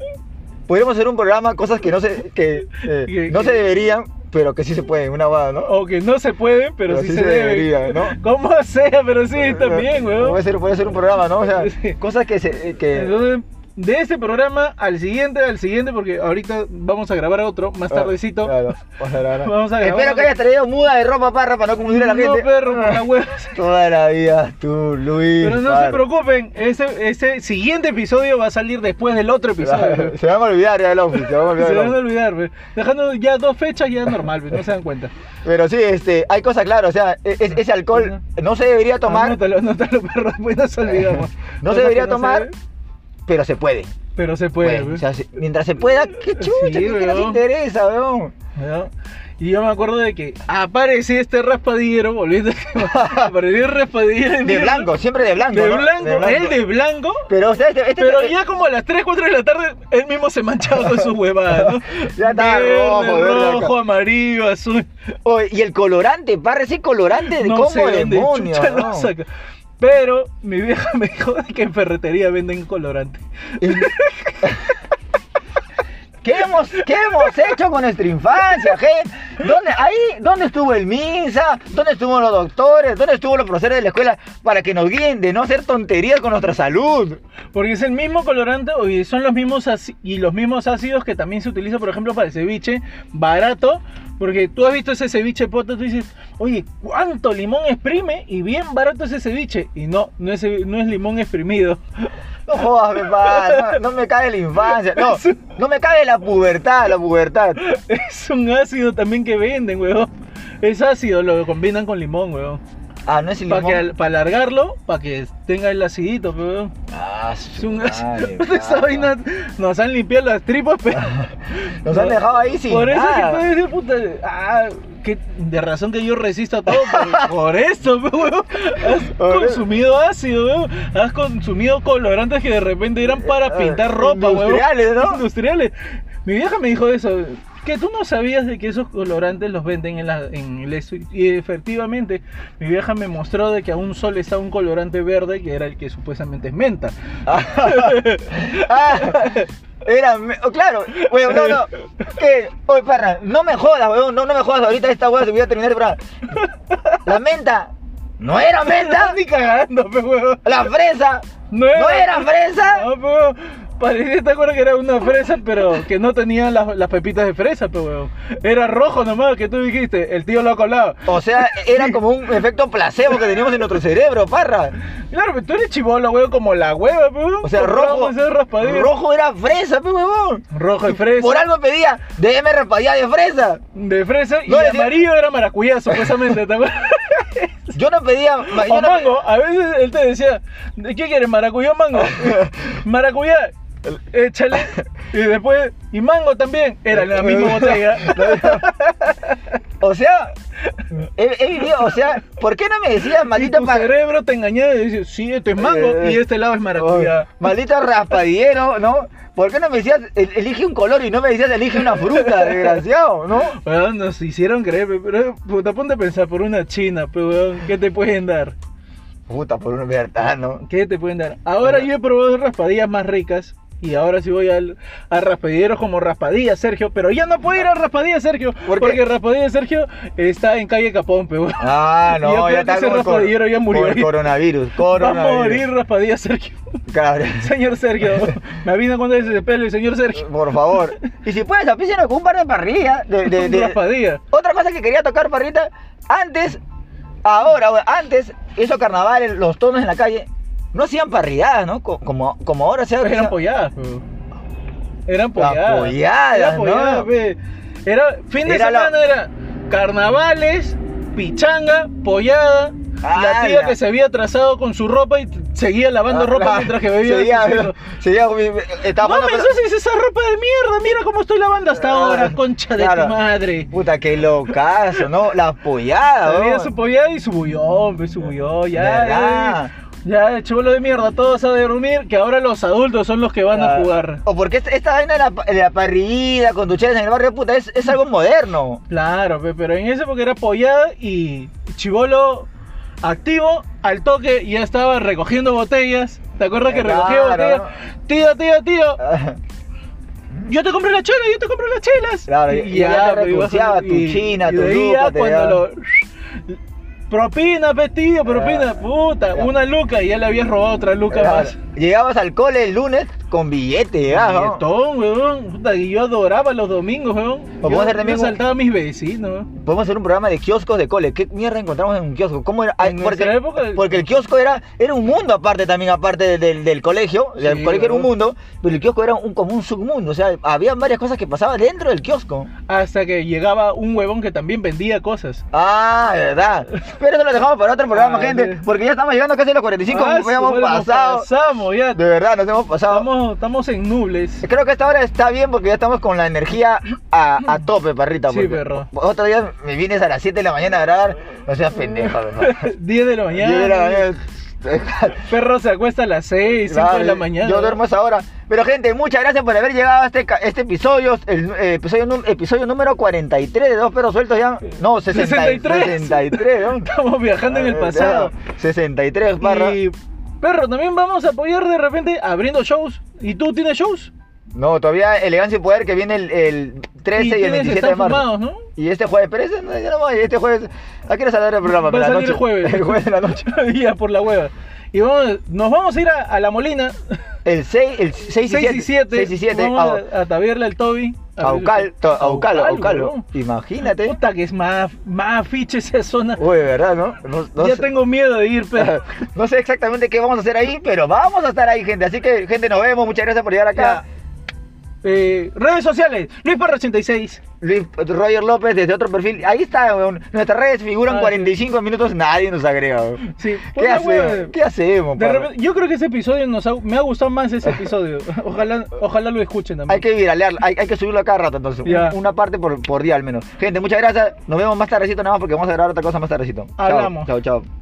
podríamos hacer un programa, cosas que no se, que, eh, no se deberían, pero que sí se pueden, una guada, ¿no? O que no se puede, pero, sí, se, debe. debería, ¿no? ¿Cómo sea? Pero sí, también, Puede weón. ser, puede ser un programa, ¿no? O sea, Sí. cosas que se... eh, Que, Entonces, de este programa al siguiente, al siguiente, porque ahorita vamos a grabar otro más tardecito. Claro, vamos a grabar. Vamos a grabar Espero que hayas traído muda de ropa, parra, para no confundir a la No, gente. perro, por la hueva. Toda la vida, tú, Luis. Pero no se preocupen, ese, ese siguiente episodio va a salir después del otro episodio. Se van a olvidar ya del outfit, se van a olvidar Se van a olvidar, dejando ya dos fechas ya normal, no se dan cuenta. Pero sí, este, hay cosas claras, o sea, e- es- ese alcohol no se debería tomar, Anótalo, anótalo, perro, después nos olvidamos. no se debería no tomar, pero se puede. pero se puede, Bueno, pe. o sea, si- mientras se pueda, qué chucha, Sí, ¿qué, nos interesa, weón? Y yo me acuerdo de que apareció este raspadillero, volviendo tema, apareció el raspadillero De mierda, blanco, siempre de blanco. De ¿no? blanco, él de blanco. Pero, o sea, este, este- Pero este- ya como a las 3, 4 de la tarde, él mismo se manchaba con sus huevadas, ¿no? Ya Verde, rojo, amarillo, azul. Y el colorante, parra, ese colorante de No cómo sé dónde chucha ¿no? saca. Pero mi vieja me dijo que en ferretería venden colorante. ¿Qué hemos, ¿Qué hemos hecho con nuestra infancia, gente? ¿Dónde, ahí, ¿Dónde estuvo el MINSA? ¿Dónde estuvieron los doctores? ¿Dónde estuvo los profesores de la escuela para que nos guíen de no hacer tonterías con nuestra salud? Porque es el mismo colorante y son los mismos y los mismos ácidos que también se utiliza, por ejemplo, para el ceviche barato. Porque tú has visto ese ceviche poto, tú dices, oye, ¿cuánto limón exprime? Y bien barato ese ceviche. Y no, no es, no es limón exprimido. No jodas, pa, no, no me cae la infancia. No, no me cae la pubertad, la pubertad. Es un ácido también que venden, weón. Es ácido, lo combinan con limón, weón. Ah, no es el Para alargarlo, para que tenga el acidito, weón. Ah, Es su un madre, Esa vaina nos han limpiado las tripas, pero. Nos han dejado ahí sin Por eso nada. que dices, puta. Ah, que de razón que yo resisto a todo. Por, por eso, pe, weón. Has Por eso. consumido ácido, weón. Has consumido colorantes que de repente eran para Eh, pintar ropa, weón. industriales, ¿no? Industriales. Mi vieja me dijo eso. Que tú no sabías de que esos colorantes los venden en, la, en el eso. Y efectivamente, mi vieja me mostró de que aún solo estaba un colorante verde que era el que supuestamente es menta. Ah, era, oh, claro, weón, no, no. ¿Qué? Oye, parra, no me jodas, weón, no, no me jodas. Ahorita esta weón se voy a terminar programa. La menta, no era menta. Ni cagando, huevón. La fresa, No no era fresa. No, huevón. Parecía, te acuerdas que era una fresa, pero que no tenía las, las pepitas de fresa, pe huevón. Era rojo nomás, que tú dijiste, el tío lo ha colado. O sea, era como un efecto placebo que teníamos en nuestro cerebro, parra. Claro, pero tú eres chivolo, huevón, como la hueva, pe huevón. O sea, rojo, rojo era fresa, pe huevón. Rojo de fresa. Por algo pedía, déjeme raspadilla de fresa. De fresa y decía- amarillo era maracuyá, supuestamente, ¿te acuerdas? Yo no pedía, yo O no mango, a veces él te decía, ¿de qué quieres, maracuyá o mango? maracuyá, échale. Y después, y mango también, era la misma botella. O sea, he, he vivido, o sea, ¿por qué no me decías, Y maldito tu cerebro te engañaba y decía, sí, esto es mango Eh, y este lado es maracuyá. Oh, maldito raspadillero, ¿no? ¿Por qué no me decías, el- elige un color y no me decías, elige una fruta, desgraciado, ¿no? Nos hicieron creer, pe, pero puta, ponte a pensar por una china, pero weón, ¿qué te pueden dar? Puta, por una verdad, ¿no? ¿Qué te pueden dar? Ahora yo he probado raspadillas más ricas. Y ahora sí voy al, a raspadilleros como Raspadilla Sergio, pero ya no puedo ir a Raspadilla Sergio, ¿Por porque Raspadilla Sergio está en calle Capón, pe, weón. Ah, Yo no, creo ya que está ese el raspadillero ya murió el ahí. coronavirus, Va a coronavirus. morir Raspadilla Sergio. Cabrón. Señor Sergio, me avisa cuando es ese pelo, y señor Sergio. Por favor. Y si puedes, apísenos con un par de parrillas. De, de, de- Raspadilla. Otra cosa que quería tocar, parrita. Antes, ahora, antes, esos carnavales, los tonos en la calle, no hacían parrilladas, ¿no? Co- Como, como ahora se Eran polladas. Eran polladas. polladas, Era pollada, ¿no? pe. Era, fin de Era la- semana era carnavales, pichanga, pollada. La tía que se había atrasado con su ropa y seguía lavando ropa Ah, mientras que bebía. Seguía, cigarro. seguía, estaba No me ensucies esa ropa de mierda, mira cómo estoy lavando hasta Ah, ahora, concha de tu madre. Puta, qué locazo, ¿no? La pollada, Había su pollada y su bullón, su bullón, ya. Ya, ya, chivolo de mierda, todos a dormir, que ahora los adultos son los que van a Ah, jugar. O porque esta, esta vaina de la, de la parrilla con ducheras en el barrio, puta, es, es algo moderno. Claro, pe, pero en esa época era pollada y chivolo activo, al toque ya estaba recogiendo botellas. ¿Te acuerdas que recogía Claro. botellas? Tío, tío, tío, yo te compré la chela, yo te compré las chelas. Claro, y ya te pe, recurseaba ibas a- tu china, y tu ya te cuando lo... Propina, pe, tío, propina, Ah, puta, una luca y ya le habías robado otra luca más. Llegabas al cole el lunes con billete, ¿no? Billetón, weón. Puta, yo adoraba los domingos, weón. Yo, a hacer también yo un- saltaba a mis vecinos. Podemos hacer un programa de kioscos de cole. ¿Qué mierda encontramos en un kiosco? ¿Cómo era? En porque, época- porque el kiosco era, era un mundo aparte también, aparte del, del- del colegio. el colegio era un mundo, pero el kiosco era un, como un submundo. O sea, había varias cosas que pasaban dentro del kiosco. Hasta que llegaba un huevón que también vendía cosas. Ah, de verdad. Pero eso lo dejamos para otro programa, Ah, gente. Porque ya estamos llegando casi a los 45 Ah, nos hemos pasado. Pasamos, ya. De verdad, nos hemos pasado. Estamos, estamos en nubles. Creo que esta hora está bien porque ya estamos con la energía a, a tope, perrita. Sí, perro. Otro día me vienes a las 7 de la mañana a grabar. No seas pendeja, perro. 10 de la 10 de la mañana. mañana. Perro se acuesta a las 6, 5 de la mañana. Yo duermo esa hora. Pero gente, muchas gracias por haber llegado a este, este episodio, el eh, episodio, episodio número 43 de Dos Perros Sueltos ya. No, 60 63. 63, ¿no? Estamos viajando en el pasado. 63, barra. Y, perro, también vamos a apoyar de repente abriendo shows. ¿Y tú tienes shows? No, todavía Elegancia y Poder que viene el, el 13 y, el tienes 27 de marzo. fumados, ¿no? Y este jueves, pero ese no, ya no voy, este jueves, ¿a qué hora saldrá el programa? Va a salir el noche. jueves. El jueves de la noche. ya por la hueva. Y vamos, nos vamos a ir a, a La Molina. El 6, el 6 y 6 7. y 7. 6 y 7. Vamos a, a tabiarle al Toby. A Aucal, to- Aucalo, Aucalo. weón. Imagínate. Puta que es más, más esa zona. Uy, verdad, ¿no? No, no ya sé. tengo miedo de ir, pero. No sé exactamente qué vamos a hacer ahí, pero vamos a estar ahí, gente. Así que, gente, nos vemos. Muchas gracias por llegar acá. Eh, redes sociales, Luis Parra 86. Luis Roger López desde otro perfil. Ahí está, weón. Nuestras redes figuran sí. 45 minutos, nadie nos agrega, weón. Sí, ¿Qué puta hacemos? ¿Qué hacemos, repente- yo creo que ese episodio nos ha- me ha gustado más ese episodio. Ojalá, ojalá lo escuchen también. Hay que viralear, hay, hay que subirlo a cada rato, entonces. Ya. Una parte por, por día al menos. Gente, muchas gracias. Nos vemos más tardecito nada más porque vamos a grabar otra cosa más tardecito. Chao, Hablamos. Chao, chao.